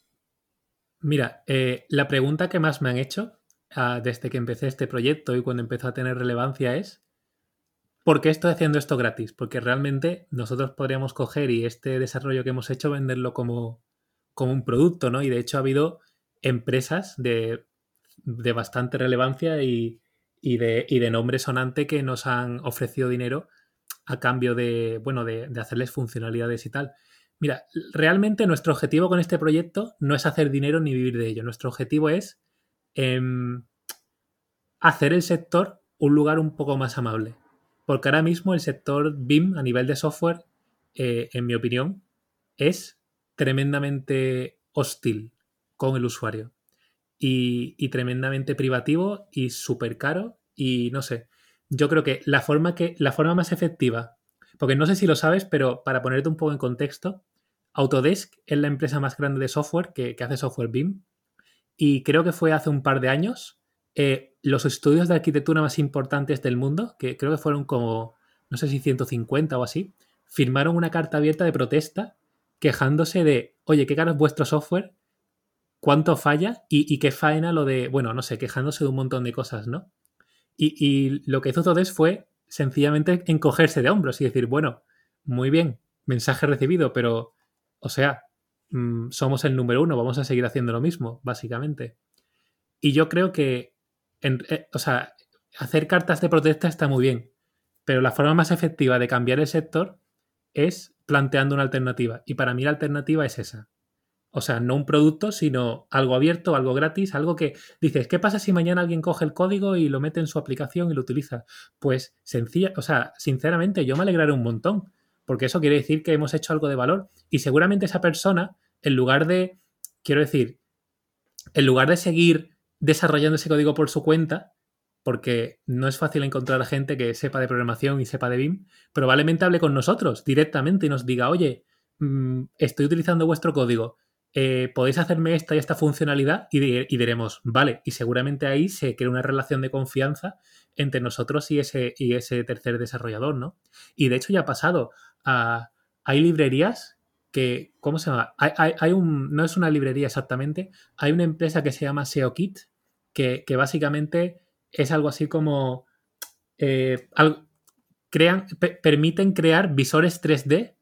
Mira, eh, la pregunta que más me han hecho ah, desde que empecé este proyecto y cuando empezó a tener relevancia es ¿por qué estoy haciendo esto gratis? Porque realmente nosotros podríamos coger y este desarrollo que hemos hecho venderlo como, como un producto, ¿no? Y de hecho ha habido empresas de, de bastante relevancia y, y, de, y de nombre sonante que nos han ofrecido dinero a cambio de, bueno, de, hacerles funcionalidades y tal. Mira, realmente nuestro objetivo con este proyecto no es hacer dinero ni vivir de ello. Nuestro objetivo es em, hacer el sector un lugar un poco más amable. Porque ahora mismo el sector BIM a nivel de software, eh, en mi opinión, es tremendamente hostil con el usuario. Y, tremendamente privativo y súper caro. Y no sé. Yo creo que la forma que. La forma más efectiva. Porque no sé si lo sabes, pero para ponerte un poco en contexto, Autodesk es la empresa más grande de software que, que hace software BIM. Y creo que fue hace un par de años. Eh, los estudios de arquitectura más importantes del mundo, que creo que fueron como, no sé si 150 o así, firmaron una carta abierta de protesta quejándose de, oye, qué caro es vuestro software, cuánto falla y, qué faena lo de, bueno, no sé, quejándose de un montón de cosas, ¿no? Y, lo que hizo Autodesk fue sencillamente encogerse de hombros y decir, bueno, muy bien, mensaje recibido, pero, o sea, mmm, somos el número uno, vamos a seguir haciendo lo mismo, básicamente. Y yo creo que, eh, o sea, hacer cartas de protesta está muy bien, pero la forma más efectiva de cambiar el sector es planteando una alternativa. Y para mí la alternativa es esa. O sea, no un producto, sino algo abierto, algo gratis, algo que dices, ¿qué pasa si mañana alguien coge el código y lo mete en su aplicación y lo utiliza? Pues sencilla, o sea, sinceramente yo me alegraré un montón, porque eso quiere decir que hemos hecho algo de valor y seguramente esa persona, en lugar de, quiero decir, en lugar de seguir desarrollando ese código por su cuenta, porque no es fácil encontrar a gente que sepa de programación y sepa de BIM, probablemente hable con nosotros directamente y nos diga, oye, mmm, estoy utilizando vuestro código, eh, podéis hacerme esta y esta funcionalidad y, diremos, vale, y seguramente ahí se crea una relación de confianza entre nosotros y ese, y ese tercer desarrollador, ¿no? Y de hecho ya ha pasado, hay librerías que, ¿cómo se llama? Hay, hay, un, no es una librería exactamente, hay una empresa que se llama SEOKit, que, que básicamente es algo así como, eh, crean, permiten crear visores 3D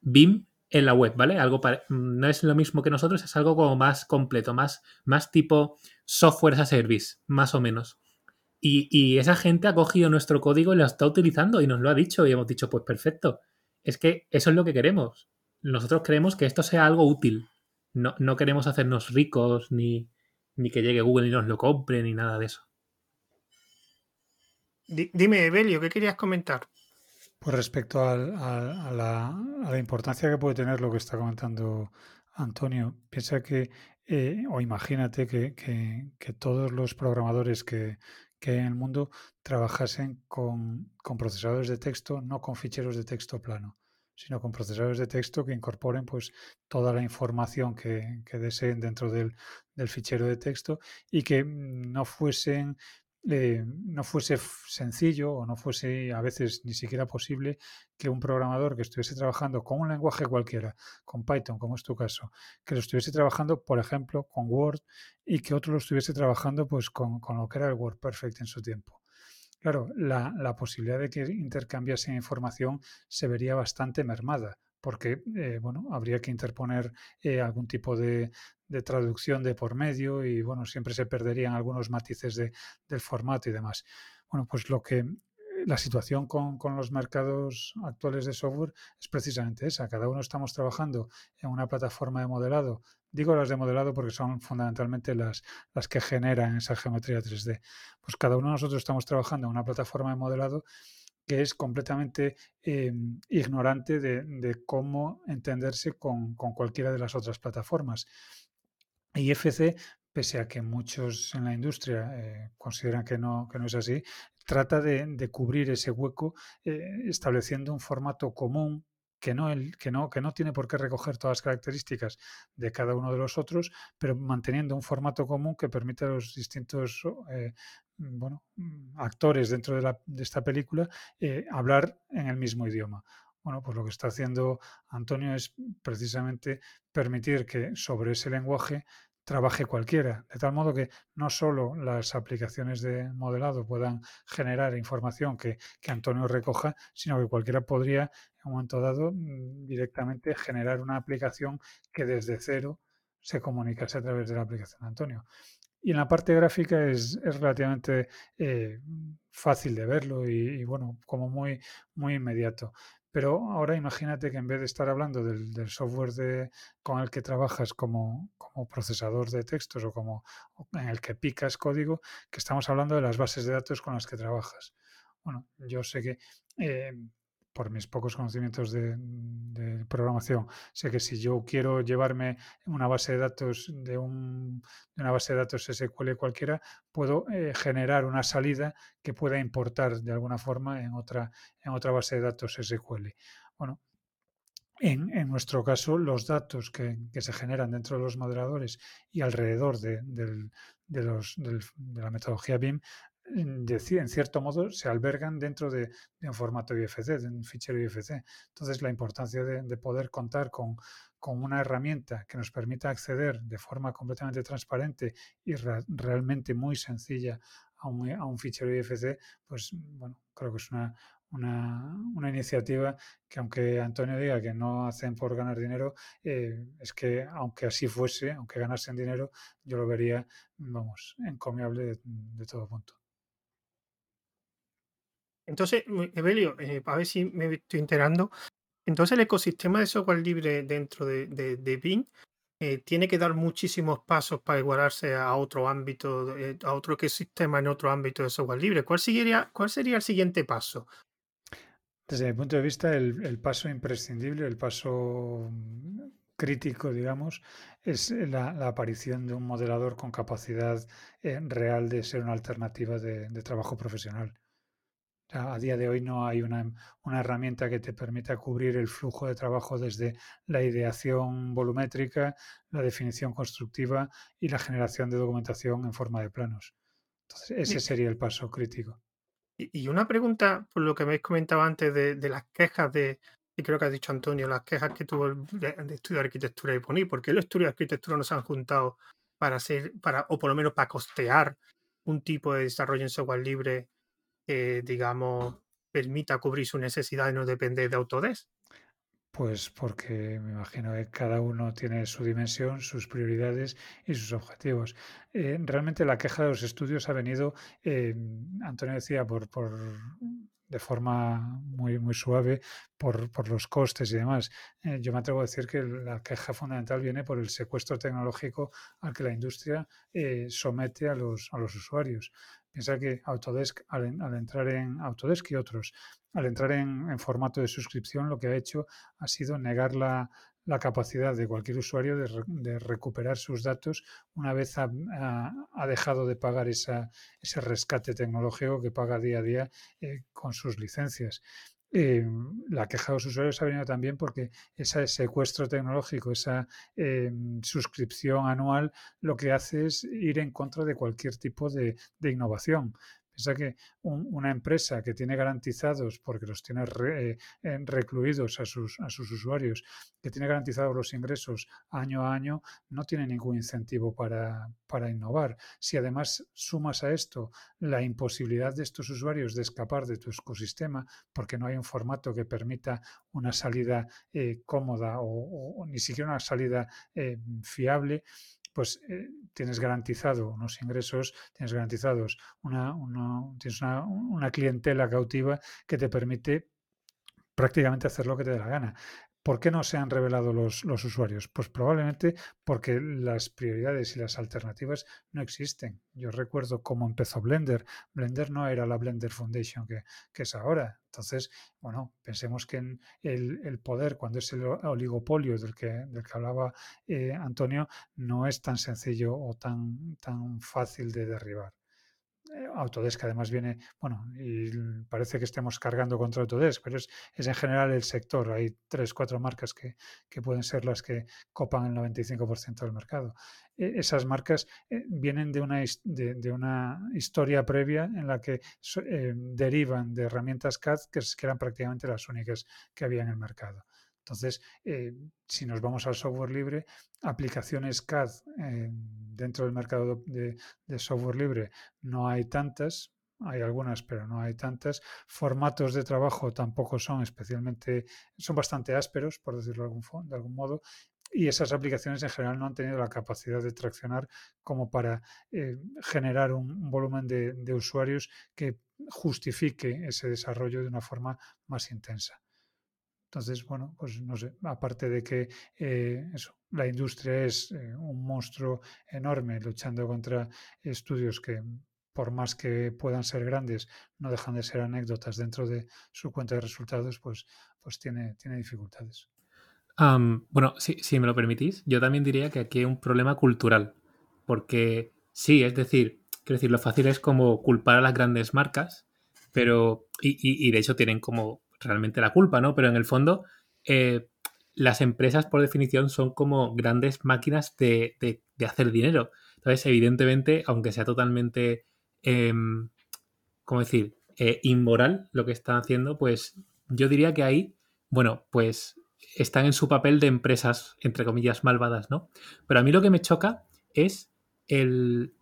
BIM en la web, ¿vale? Algo no es lo mismo que nosotros, es algo como más completo, más, más tipo software as a service, más o menos. Y, y, esa gente ha cogido nuestro código y lo está utilizando y nos lo ha dicho y hemos dicho, pues perfecto. Es que eso es lo que queremos. Nosotros queremos que esto sea algo útil. No, no queremos hacernos ricos ni, ni que llegue Google y nos lo compre ni nada de eso. Dime, Evelio, ¿qué querías comentar? Pues respecto al, a, la, importancia que puede tener lo que está comentando Antonio, piensa que, eh, o imagínate que, que, que, todos los programadores que, que hay en el mundo trabajasen con, con, procesadores de texto, no con ficheros de texto plano, sino con procesadores de texto que incorporen pues toda la información que, deseen dentro del, del fichero de texto y que no fuesen eh, no fuese sencillo o no fuese a veces ni siquiera posible que un programador que estuviese trabajando con un lenguaje cualquiera, con Python, como es tu caso, que lo estuviese trabajando, por ejemplo, con Word y que otro lo estuviese trabajando pues con, con lo que era el Word Perfect en su tiempo. Claro, la, la posibilidad de que intercambiase información se vería bastante mermada porque eh, bueno, habría que interponer eh, algún tipo de, de, traducción de por medio y bueno, siempre se perderían algunos matices de, del formato y demás. Bueno, pues lo que la situación con, con, los mercados actuales de software es precisamente esa. Cada uno estamos trabajando en una plataforma de modelado. Digo las de modelado porque son fundamentalmente las, las que generan esa geometría 3D. Pues cada uno de nosotros estamos trabajando en una plataforma de modelado que es completamente eh, ignorante de, de, cómo entenderse con, con, cualquiera de las otras plataformas. Y FC, pese a que muchos en la industria eh, consideran que no, que no es así, trata de, de cubrir ese hueco eh, estableciendo un formato común que no, el, que, no, que no tiene por qué recoger todas las características de cada uno de los otros, pero manteniendo un formato común que permite a los distintos eh, bueno, actores dentro de, la, de esta película hablar en el mismo idioma. Bueno, pues lo que está haciendo Antonio es precisamente permitir que sobre ese lenguaje trabaje cualquiera, de tal modo que no solo las aplicaciones de modelado puedan generar información que, que Antonio recoja, sino que cualquiera podría, en un momento dado, mm, directamente generar una aplicación que desde cero se comunicase a través de la aplicación de Antonio. Y en la parte gráfica es, es relativamente eh, fácil de verlo y, y, bueno, como muy, muy inmediato. Pero ahora imagínate que en vez de estar hablando del, software con el que trabajas como, como, procesador de textos o como en el que picas código, que estamos hablando de las bases de datos con las que trabajas. Bueno, yo sé que eh, por mis pocos conocimientos de, programación, sé que si yo quiero llevarme una base de datos de, un, de una base de datos SQL cualquiera, puedo eh, generar una salida que pueda importar de alguna forma en otra, en otra base de datos SQL. Bueno, en, nuestro caso, los datos que, se generan dentro de los modeladores y alrededor de la metodología BIM en cierto modo se albergan dentro de, un formato IFC, de un fichero IFC. Entonces, la importancia de, de poder contar con, una herramienta que nos permita acceder de forma completamente transparente y re, realmente muy sencilla a un, a un, fichero IFC, pues bueno, creo que es una, una, iniciativa que aunque Antonio diga que no hacen por ganar dinero, eh, es que aunque así fuese, aunque ganasen dinero, yo lo vería, vamos, encomiable de todo punto. Entonces, Evelio, eh, a ver si me estoy enterando. Entonces, el ecosistema de software libre dentro de, de, de eh, tiene que dar muchísimos pasos para igualarse a otro ámbito, a otro ecosistema en otro ámbito de software libre. ¿Cuál, sería, cuál sería el siguiente paso? Desde mi punto de vista, el, paso imprescindible, el paso crítico, digamos, es la, aparición de un modelador con capacidad eh, real de ser una alternativa de trabajo profesional. A día de hoy no hay una, una, herramienta que te permita cubrir el flujo de trabajo desde la ideación volumétrica, la definición constructiva y la generación de documentación en forma de planos. Entonces, ese sería el paso crítico. Y una pregunta, por lo que me habéis comentado antes de, de las quejas de, y creo que ha dicho Antonio, las quejas que tuvo de, de estudio de arquitectura y poner, ¿por qué los estudios de arquitectura no se han juntado para hacer, para, o por lo menos para costear un tipo de desarrollo en software libre eh, digamos, permita cubrir su necesidad y no depender de Autodesk? Pues porque me imagino que cada uno tiene su dimensión, sus prioridades y sus objetivos. Eh, realmente la queja de los estudios ha venido, eh, Antonio decía, por, por de forma muy, muy suave por, por, los costes y demás. Eh, yo me atrevo a decir que la queja fundamental viene por el secuestro tecnológico al que la industria somete a los, a los usuarios. Piensa que Autodesk, al, entrar en Autodesk y otros, al entrar en, formato de suscripción, lo que ha hecho ha sido negar la, capacidad de cualquier usuario de, recuperar sus datos una vez ha, dejado de pagar ese rescate tecnológico que paga día a día eh, con sus licencias. Eh, la queja de los usuarios ha venido también porque ese secuestro tecnológico, esa eh, suscripción anual, lo que hace es ir en contra de cualquier tipo de, de innovación. Piensa que un, una empresa que tiene garantizados, porque los tiene re, eh, recluidos a sus, usuarios, que tiene garantizados los ingresos año a año, no tiene ningún incentivo para, innovar. Si además sumas a esto la imposibilidad de estos usuarios de escapar de tu ecosistema, porque no hay un formato que permita una salida eh, cómoda o, ni siquiera una salida eh, fiable, pues eh, tienes garantizado unos ingresos, tienes garantizados una, una tienes una, una, clientela cautiva que te permite prácticamente hacer lo que te dé la gana. ¿Por qué no se han revelado los, usuarios? Pues probablemente porque las prioridades y las alternativas no existen. Yo recuerdo cómo empezó Blender. Blender no era la Blender Foundation que, que es ahora. Entonces, bueno, pensemos que el, poder, cuando es el oligopolio del que, del que hablaba eh, Antonio, no es tan sencillo o tan, tan fácil de derribar. Eh, Autodesk además viene, bueno, y parece que estemos cargando contra Autodesk, pero es, en general el sector. Hay tres, cuatro marcas que, pueden ser las que copan el 95% del mercado. Eh, esas marcas eh, vienen de una, de, una historia previa en la que eh, derivan de herramientas CAD que eran prácticamente las únicas que había en el mercado. Entonces, eh, si nos vamos al software libre, aplicaciones CAD eh, dentro del mercado de, software libre no hay tantas, hay algunas, pero no hay tantas. Formatos de trabajo tampoco son especialmente, son bastante ásperos, por decirlo de algún, modo, y esas aplicaciones en general no han tenido la capacidad de traccionar como para eh, generar un, volumen de, usuarios que justifique ese desarrollo de una forma más intensa. Entonces, bueno, pues no sé, aparte de que eh, eso, la industria es eh, un monstruo enorme luchando contra estudios que por más que puedan ser grandes, no dejan de ser anécdotas dentro de su cuenta de resultados, pues, pues tiene, tiene dificultades. bueno, si, me lo permitís, yo también diría que aquí hay un problema cultural, porque sí, es decir, quiero decir, lo fácil es como culpar a las grandes marcas, pero, y, y de hecho tienen como realmente la culpa, ¿no? Pero en el fondo, eh, las empresas, por definición, son como grandes máquinas de, hacer dinero. Entonces, evidentemente, aunque sea totalmente, em, ¿cómo decir?, eh, inmoral lo que están haciendo, pues yo diría que ahí, bueno, pues están en su papel de empresas, entre comillas, malvadas, ¿no? Pero a mí lo que me choca es el,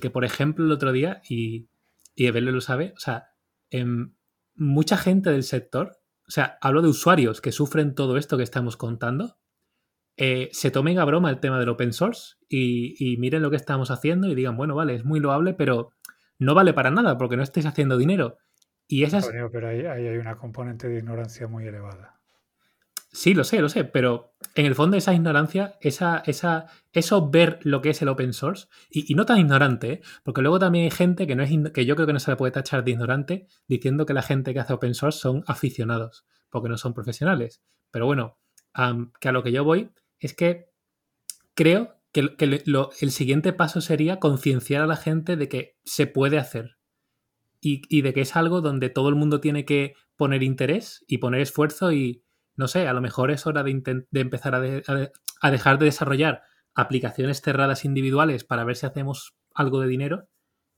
que, por ejemplo, el otro día, y, y lo sabe, o sea, em, mucha gente del sector, o sea, hablo de usuarios que sufren todo esto que estamos contando, eh, se tomen a broma el tema del open source y, miren lo que estamos haciendo y digan, bueno, vale, es muy loable, pero no vale para nada porque no estáis haciendo dinero. Y esas... pero ahí hay una componente de ignorancia muy elevada. Sí, lo sé, lo sé, pero en el fondo esa ignorancia, esa, esa, eso ver lo que es el open source, y, no tan ignorante, ¿eh? porque luego también hay gente que, no es, que yo creo que no se le puede tachar de ignorante diciendo que la gente que hace open source son aficionados, porque no son profesionales. Pero bueno, que a lo que yo voy es que creo que, el siguiente paso sería concienciar a la gente de que se puede hacer y, y de que es algo donde todo el mundo tiene que poner interés y poner esfuerzo y no sé, a lo mejor es hora de, empezar a, dejar de desarrollar aplicaciones cerradas individuales para ver si hacemos algo de dinero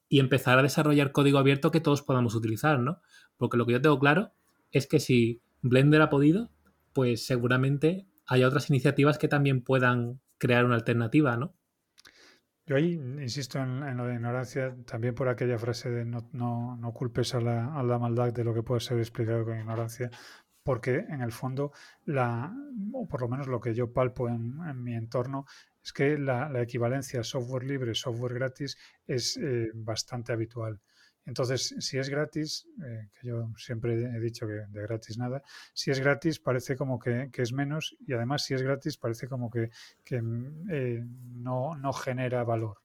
y empezar a desarrollar código abierto que todos podamos utilizar, ¿no? Porque lo que yo tengo claro es que si Blender ha podido, pues seguramente hay otras iniciativas que también puedan crear una alternativa, ¿no? Yo ahí insisto en, lo de ignorancia, también por aquella frase de no, no, culpes a la, a la, maldad de lo que puede ser explicado con ignorancia, porque en el fondo, la, o por lo menos lo que yo palpo en, mi entorno, es que la, equivalencia software libre, software gratis es eh, bastante habitual. Entonces, si es gratis, eh, que yo siempre he dicho que de gratis nada, si es gratis parece como que, es menos y además si es gratis parece como que, eh, no, no genera valor.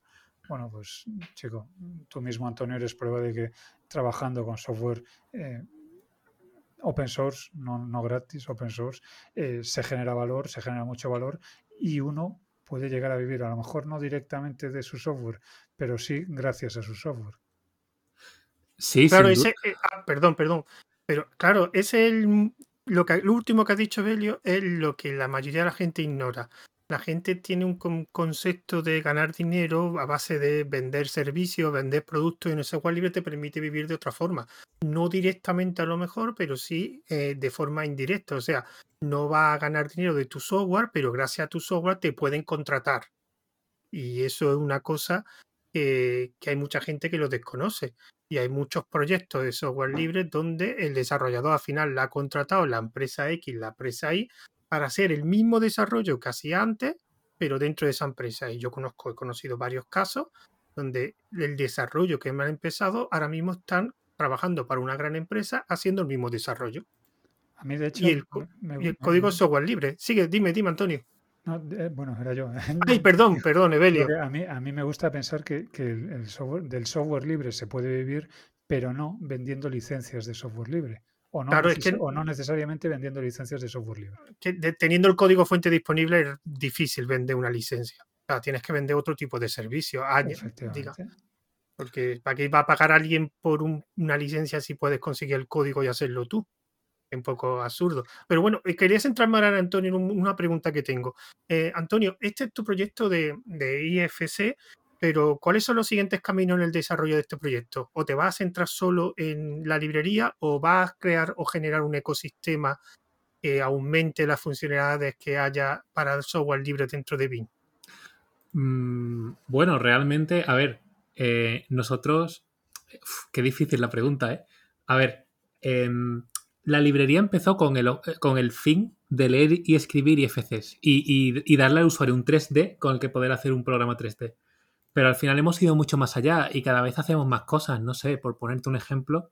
Bueno, pues chico, tú mismo Antonio eres prueba de que trabajando con software open source, no, gratis, open source, eh, se genera valor, se genera mucho valor y uno puede llegar a vivir, a lo mejor no directamente de su software, pero sí gracias a su software. Sí, claro, ese, eh, ah, perdón, perdón, pero claro, ese es el, lo, que, lo último que ha dicho Belio es lo que la mayoría de la gente ignora la gente tiene un concepto de ganar dinero a base de vender servicios, vender productos y en el software libre te permite vivir de otra forma. No directamente a lo mejor, pero sí eh, de forma indirecta. O sea, no va a ganar dinero de tu software, pero gracias a tu software te pueden contratar. Y eso es una cosa que hay mucha gente que lo desconoce. Y hay muchos proyectos de software libre donde el desarrollador al final la ha contratado la empresa X, la empresa Y, para hacer el mismo desarrollo que hacía antes, pero dentro de esa empresa. Y yo conozco, he conocido varios casos donde el desarrollo que me han empezado ahora mismo están trabajando para una gran empresa haciendo el mismo desarrollo. A mí, de hecho, y el, código es software libre. Sigue, dime, dime, Antonio. Eh, bueno, era yo. Ay, perdón, perdón, Evelio. A mí, a mí me gusta pensar que, el software, del software libre se puede vivir, pero no vendiendo licencias de software libre. O no, o no necesariamente vendiendo licencias de software libre. teniendo el código fuente disponible es difícil vender una licencia. tienes que vender otro tipo de servicio. Años, diga. Porque ¿para qué va a pagar alguien por una licencia si puedes conseguir el código y hacerlo tú? Es un poco absurdo. Pero bueno, eh, quería centrarme ahora, Antonio, en una pregunta que tengo. Eh, Antonio, este es tu proyecto de, de IFC pero ¿cuáles son los siguientes caminos en el desarrollo de este proyecto? ¿O te vas a centrar solo en la librería o vas a crear o generar un ecosistema que aumente las funcionalidades que haya para el software libre dentro de BIM? Mm, bueno, realmente, a ver, eh, nosotros, qué difícil la pregunta, ¿eh? A ver, em, la librería empezó con el, con el fin de leer y escribir IFCs y, y, darle al usuario un 3D con el que poder hacer un programa 3D. Pero al final hemos ido mucho más allá y cada vez hacemos más cosas. No sé, por ponerte un ejemplo,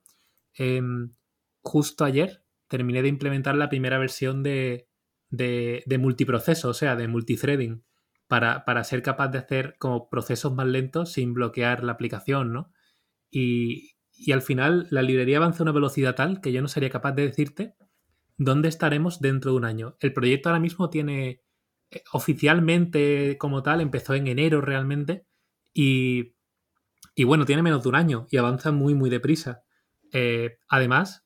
em, justo ayer terminé de implementar la primera versión de, de, multiproceso, o sea, de multithreading, para, para, ser capaz de hacer como procesos más lentos sin bloquear la aplicación, ¿no? Y, y al final la librería avanza a una velocidad tal que yo no sería capaz de decirte dónde estaremos dentro de un año. El proyecto ahora mismo tiene eh, oficialmente como tal, empezó en enero realmente y, bueno, tiene menos de un año y avanza muy, muy deprisa. Eh, además,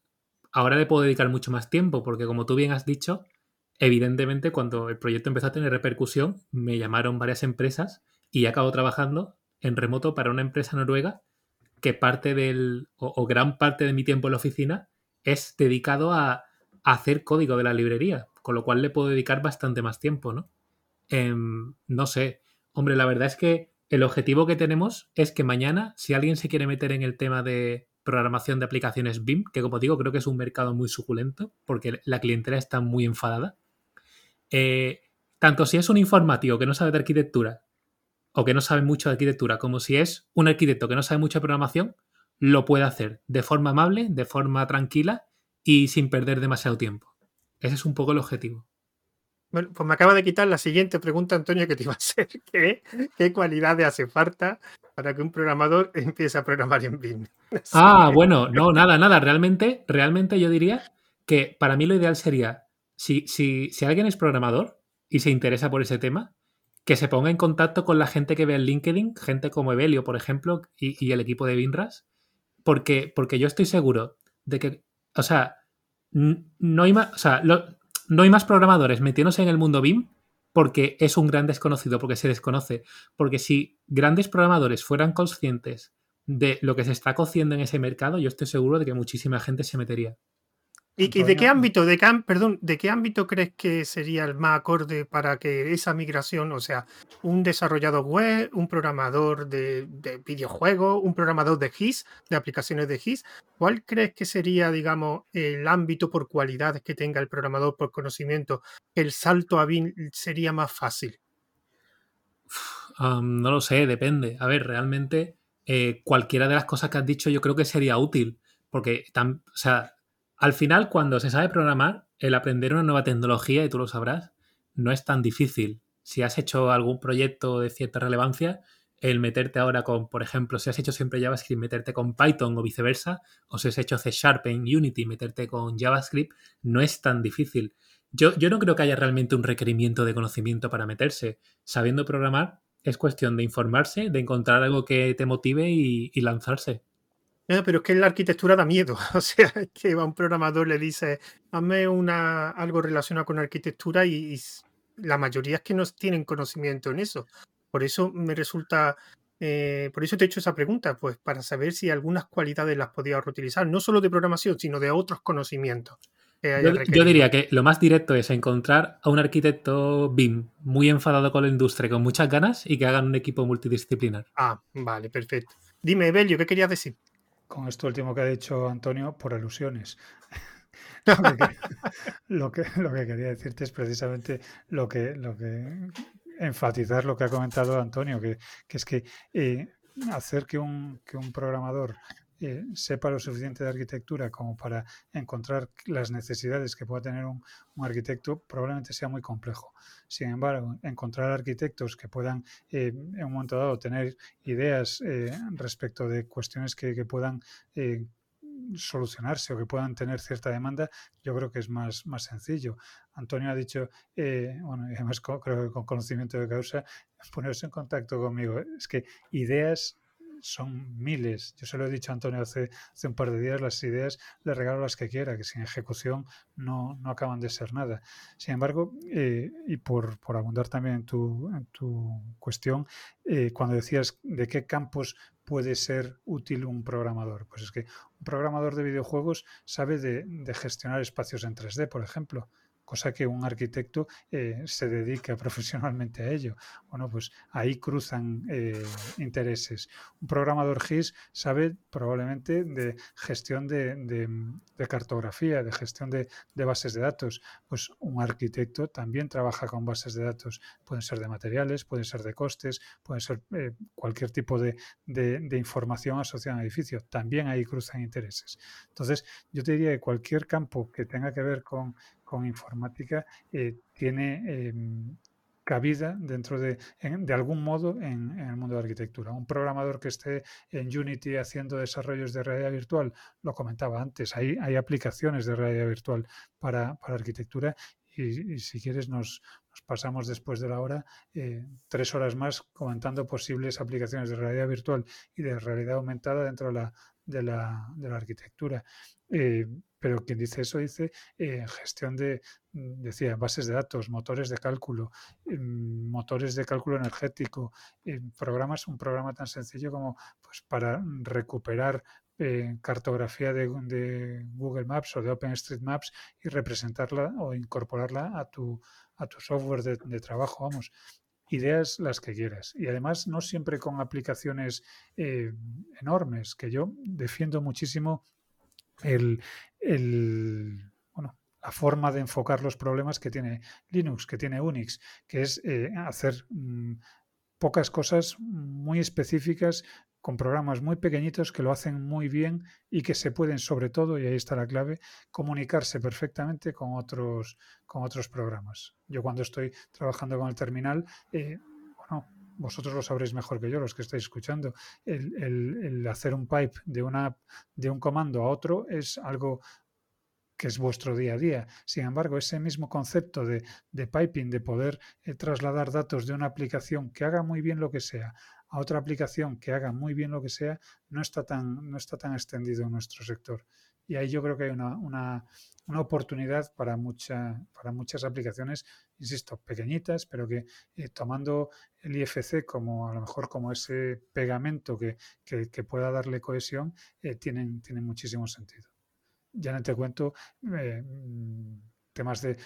ahora le puedo dedicar mucho más tiempo, porque como tú bien has dicho, evidentemente cuando el proyecto empezó a tener repercusión, me llamaron varias empresas y he acabado trabajando en remoto para una empresa noruega que parte del, o, gran parte de mi tiempo en la oficina es dedicado a, hacer código de la librería, con lo cual le puedo dedicar bastante más tiempo, ¿no? Em, no sé, hombre, la verdad es que el objetivo que tenemos es que mañana, si alguien se quiere meter en el tema de programación de aplicaciones BIM, que como digo, creo que es un mercado muy suculento, porque la clientela está muy enfadada. Eh, tanto si es un informático que no sabe de arquitectura o que no sabe mucho de arquitectura, como si es un arquitecto que no sabe mucho de programación, lo puede hacer de forma amable, de forma tranquila y sin perder demasiado tiempo. Ese es un poco el objetivo. Bueno, pues me acaba de quitar la siguiente pregunta, Antonio, que te iba a hacer. ¿Qué, qué cualidades hace falta para que un programador empiece a programar en BIM? Ah, bueno, no, nada, nada. Realmente, realmente yo diría que para mí lo ideal sería, si, si, si alguien es programador y se interesa por ese tema, que se ponga en contacto con la gente que ve en LinkedIn, gente como Evelio, por ejemplo, y, el equipo de Binras, porque, porque yo estoy seguro de que, o sea, no hay más, o sea, no hay más programadores metiéndose en el mundo BIM porque es un gran desconocido, porque se desconoce. Porque si grandes programadores fueran conscientes de lo que se está cociendo en ese mercado, yo estoy seguro de que muchísima gente se metería. ¿Y, de qué ámbito, de qué, perdón, de qué ámbito crees que sería el más acorde para que esa migración, o sea, un desarrollador web, un programador de, videojuegos, un programador de GIS, de aplicaciones de GIS, ¿cuál crees que sería, digamos, el ámbito por cualidades que tenga el programador por conocimiento, el salto a BIM sería más fácil? no lo sé, depende. A ver, realmente eh, cualquiera de las cosas que has dicho yo creo que sería útil, porque, tan, o sea, al final, cuando se sabe programar, el aprender una nueva tecnología, y tú lo sabrás, no es tan difícil. Si has hecho algún proyecto de cierta relevancia, el meterte ahora con, por ejemplo, si has hecho siempre JavaScript, meterte con Python o viceversa, o si has hecho C Sharp en Unity, meterte con JavaScript, no es tan difícil. Yo, yo no creo que haya realmente un requerimiento de conocimiento para meterse. Sabiendo programar, es cuestión de informarse, de encontrar algo que te motive y lanzarse. Pero es que la arquitectura da miedo. O sea, es que va un programador le dice, hazme una, algo relacionado con arquitectura y, la mayoría es que no tienen conocimiento en eso. Por eso me resulta, eh, por eso te he hecho esa pregunta, pues para saber si algunas cualidades las podía reutilizar, no solo de programación, sino de otros conocimientos. yo, diría que lo más directo es encontrar a un arquitecto BIM muy enfadado con la industria, con muchas ganas y que hagan un equipo multidisciplinar. Ah, vale, perfecto. Dime, Evelio, ¿qué querías decir? Con esto último que ha dicho Antonio, por alusiones. lo, que, lo, que, quería decirte es precisamente lo que, lo que enfatizar lo que ha comentado Antonio, que, es que eh, hacer que un, que un programador eh, sepa lo suficiente de arquitectura como para encontrar las necesidades que pueda tener un, arquitecto probablemente sea muy complejo. Sin embargo, encontrar arquitectos que puedan eh, en un momento dado tener ideas eh, respecto de cuestiones que, puedan solucionarse o que puedan tener cierta demanda, yo creo que es más, más sencillo. Antonio ha dicho, bueno, y además creo que con conocimiento de causa, ponerse en contacto conmigo. Es que ideas son miles. Yo se lo he dicho a Antonio hace, hace un par de días, las ideas le regalo las que quiera, que sin ejecución no, no acaban de ser nada. Sin embargo, eh, y por, por, abundar también en tu, en tu cuestión, eh, cuando decías de qué campos puede ser útil un programador, pues es que un programador de videojuegos sabe de, de gestionar espacios en 3D, por ejemplo cosa que un arquitecto eh, se dedica profesionalmente a ello. Bueno, pues ahí cruzan eh, intereses. Un programador GIS sabe probablemente de gestión de, cartografía, de gestión de, bases de datos. Pues un arquitecto también trabaja con bases de datos. Pueden ser de materiales, pueden ser de costes, pueden ser eh, cualquier tipo de, información asociada al edificio. También ahí cruzan intereses. Entonces, yo te diría que cualquier campo que tenga que ver con con informática eh, tiene em, cabida dentro de, de algún modo en, el mundo de la arquitectura. Un programador que esté en Unity haciendo desarrollos de realidad virtual, lo comentaba antes, hay, hay aplicaciones de realidad virtual para, arquitectura y, si quieres nos, pasamos después de la hora eh, tres horas más comentando posibles aplicaciones de realidad virtual y de realidad aumentada dentro de la, de la, de la arquitectura. Eh, pero quien dice eso dice eh, gestión de, mm, decía, bases de datos, motores de cálculo, mm, motores de cálculo energético, eh, programas, un programa tan sencillo como pues, para recuperar cartografía de, Google Maps o de OpenStreetMaps y representarla o incorporarla a tu, a tu software de trabajo, vamos ideas las que quieras. Y además no siempre con aplicaciones enormes, que yo defiendo muchísimo el, bueno, la forma de enfocar los problemas que tiene Linux, que tiene Unix, que es eh, hacer mm, pocas cosas muy específicas con programas muy pequeñitos que lo hacen muy bien y que se pueden, sobre todo, y ahí está la clave, comunicarse perfectamente con otros, con otros programas. Yo cuando estoy trabajando con el terminal, eh, bueno, vosotros lo sabréis mejor que yo, los que estáis escuchando, el, hacer un pipe de, una, de un comando a otro es algo que es vuestro día a día. Sin embargo, ese mismo concepto de, piping, de poder eh, trasladar datos de una aplicación que haga muy bien lo que sea a otra aplicación que haga muy bien lo que sea, no está tan, no está tan extendido en nuestro sector. Y ahí yo creo que hay una, una, una oportunidad para, mucha, para muchas aplicaciones, insisto, pequeñitas, pero que eh, tomando el IFC como a lo mejor como ese pegamento que, que, pueda darle cohesión, eh, tienen, tienen muchísimo sentido. Ya no te cuento eh, mm, temas de,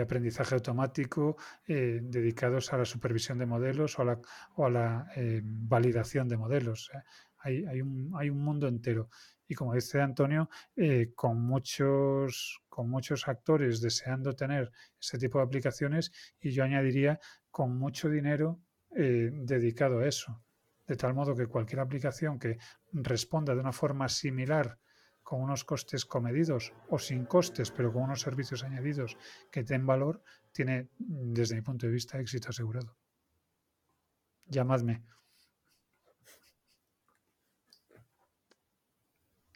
aprendizaje automático dedicados a la supervisión de modelos o a la, o a la validación de modelos. Hay, hay, un, hay un mundo entero y como dice Antonio, eh, con, muchos, con muchos actores deseando tener ese tipo de aplicaciones y yo añadiría con mucho dinero eh, dedicado a eso. De tal modo que cualquier aplicación que responda de una forma similar con unos costes comedidos o sin costes, pero con unos servicios añadidos que den valor, tiene, desde mi punto de vista, éxito asegurado. Llamadme.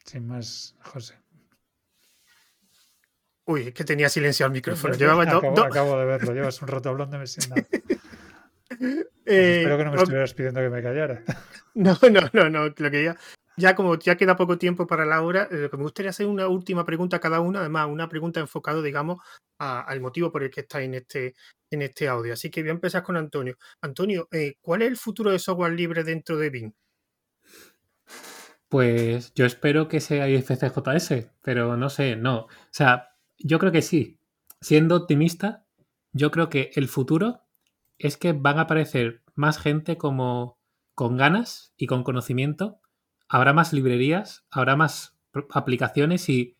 Sin más, José. Uy, es que tenía silenciado el micrófono. acabo, de verlo, llevas un rato hablando sin nada. Eh, espero que no me estuvieras pidiendo que me callara. No, no, no, no. Lo que ya, ya como ya queda poco tiempo para la hora, que me gustaría hacer una última pregunta a cada una, además, una pregunta enfocada, digamos, al motivo por el que está en este, en este audio. Así que voy a empezar con Antonio. Antonio, eh, ¿cuál es el futuro de software libre dentro de Bing? Pues yo espero que sea IFCJS, pero no sé, no. O sea, yo creo que sí. Siendo optimista, yo creo que el futuro es que van a aparecer más gente como con ganas y con conocimiento. Habrá más librerías, habrá más aplicaciones y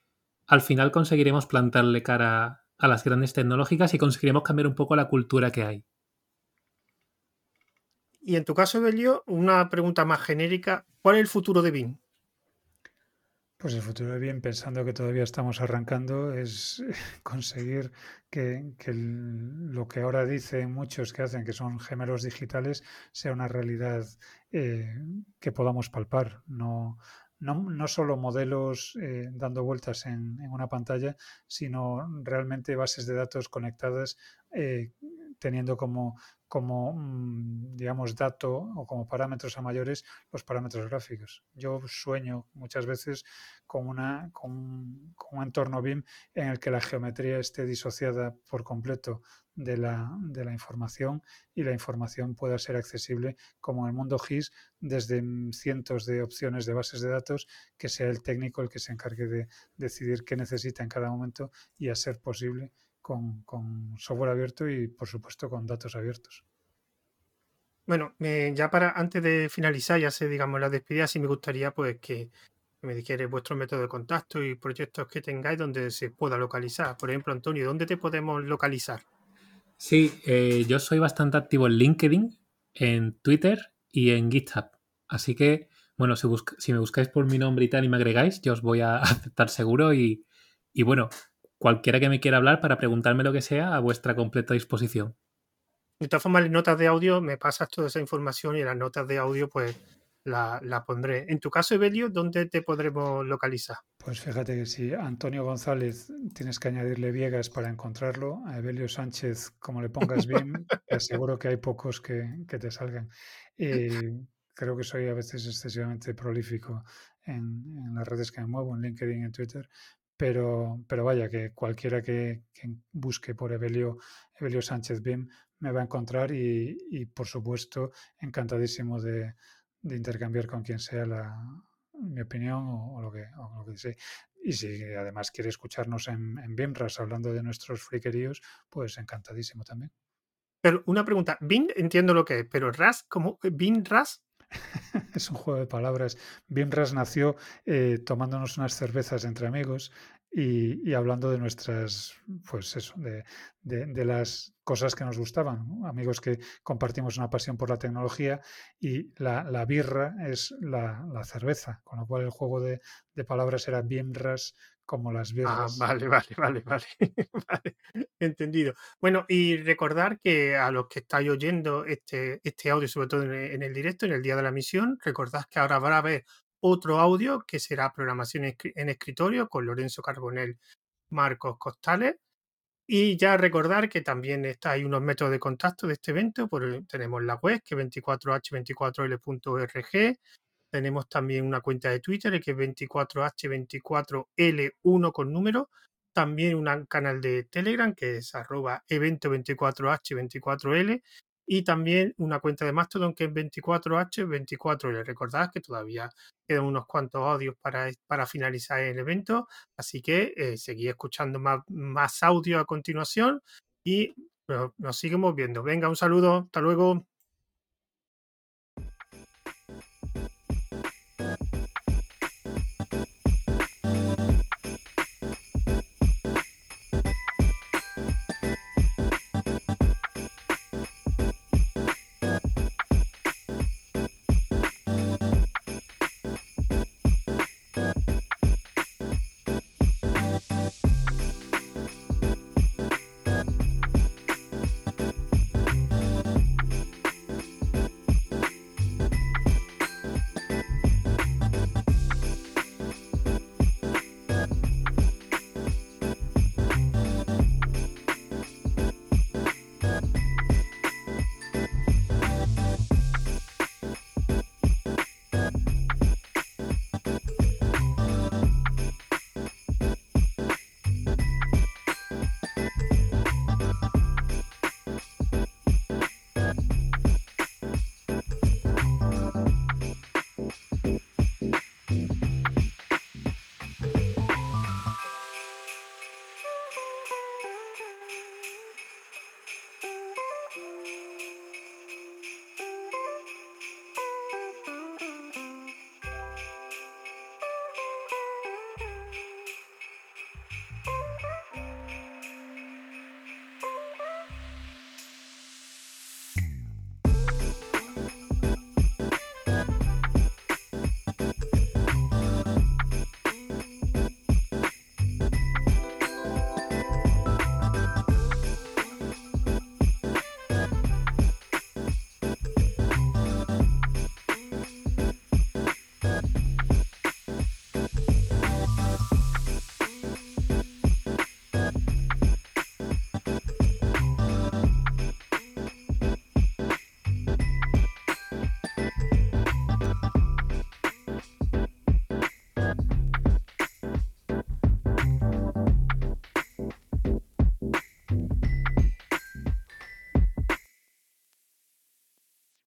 al final conseguiremos plantarle cara a las grandes tecnológicas y conseguiremos cambiar un poco la cultura que hay. Y en tu caso, Belio, una pregunta más genérica. ¿Cuál es el futuro de BIM? Pues el futuro de BIM, pensando que todavía estamos arrancando, es conseguir que, lo que ahora dicen muchos que hacen, que son gemelos digitales, sea una realidad eh, que podamos palpar. No, no, solo modelos eh, dando vueltas en, una pantalla, sino realmente bases de datos conectadas eh, teniendo como, como mm, digamos, dato o como parámetros a mayores los parámetros gráficos. Yo sueño muchas veces con, una, con, un entorno BIM en el que la geometría esté disociada por completo de la, de la, información y la información pueda ser accesible como en el mundo GIS desde cientos de opciones de bases de datos, que sea el técnico el que se encargue de decidir qué necesita en cada momento y a ser posible con, con software abierto y, por supuesto, con datos abiertos. Bueno, eh, ya para antes de finalizar, ya sé, digamos, la despedida, sí me gustaría pues que me dijerais vuestro método de contacto y proyectos que tengáis donde se pueda localizar. Por ejemplo, Antonio, ¿dónde te podemos localizar? Sí, eh, yo soy bastante activo en LinkedIn, en Twitter y en GitHub. Así que, bueno, si, si me buscáis por mi nombre y tal y me agregáis, yo os voy a aceptar seguro y, y bueno, cualquiera que me quiera hablar para preguntarme lo que sea, a vuestra completa disposición. De todas formas, en notas de audio me pasas toda esa información y en las notas de audio, pues la, pondré. En tu caso, Evelio, ¿dónde te podremos localizar? Pues fíjate que si Antonio González tienes que añadirle Viegas para encontrarlo, a Evelio Sánchez, como le pongas bien, te aseguro que hay pocos que, te salgan. creo que soy a veces excesivamente prolífico en, las redes que me muevo, en LinkedIn, en Twitter, pero, pero vaya, que cualquiera que, busque por Evelio, Evelio Sánchez BIM me va a encontrar y por supuesto encantadísimo de, de intercambiar con quien sea la, mi opinión o, lo que, o lo que Y si además quiere escucharnos en, en BIMRAS hablando de nuestros friqueríos, pues encantadísimo también. Pero una pregunta, BIM entiendo lo que es, pero RAS, ¿cómo? ¿BIMRAS? es un juego de palabras. BIMRAS nació eh, tomándonos unas cervezas entre amigos y, hablando de nuestras, pues eso, de, de, las cosas que nos gustaban, amigos que compartimos una pasión por la tecnología y la, la birra es la, la, cerveza, con lo cual el juego de, de palabras era Bimras como las birras. Ah, vale, vale, vale, vale, vale. Entendido. Bueno, y recordar que a los que estáis oyendo este, este audio, sobre todo en el, en el directo, en el día de la misión, recordad que ahora a haber otro audio que será programación en escritorio con Lorenzo Carbonell, Marcos Costales. Y ya recordar que también está, hay unos métodos de contacto de este evento. Por, tenemos la web que es 24h24l.org. Tenemos también una cuenta de Twitter que es 24h24l1 con número. También un canal de Telegram que es arroba evento 24h24l y también una cuenta de Mastodon que es 24H24L. Recordad que todavía quedan unos cuantos audios para, para finalizar el evento, así que eh, seguid escuchando más, más audio a continuación y nos seguimos viendo. Venga, un saludo, hasta luego.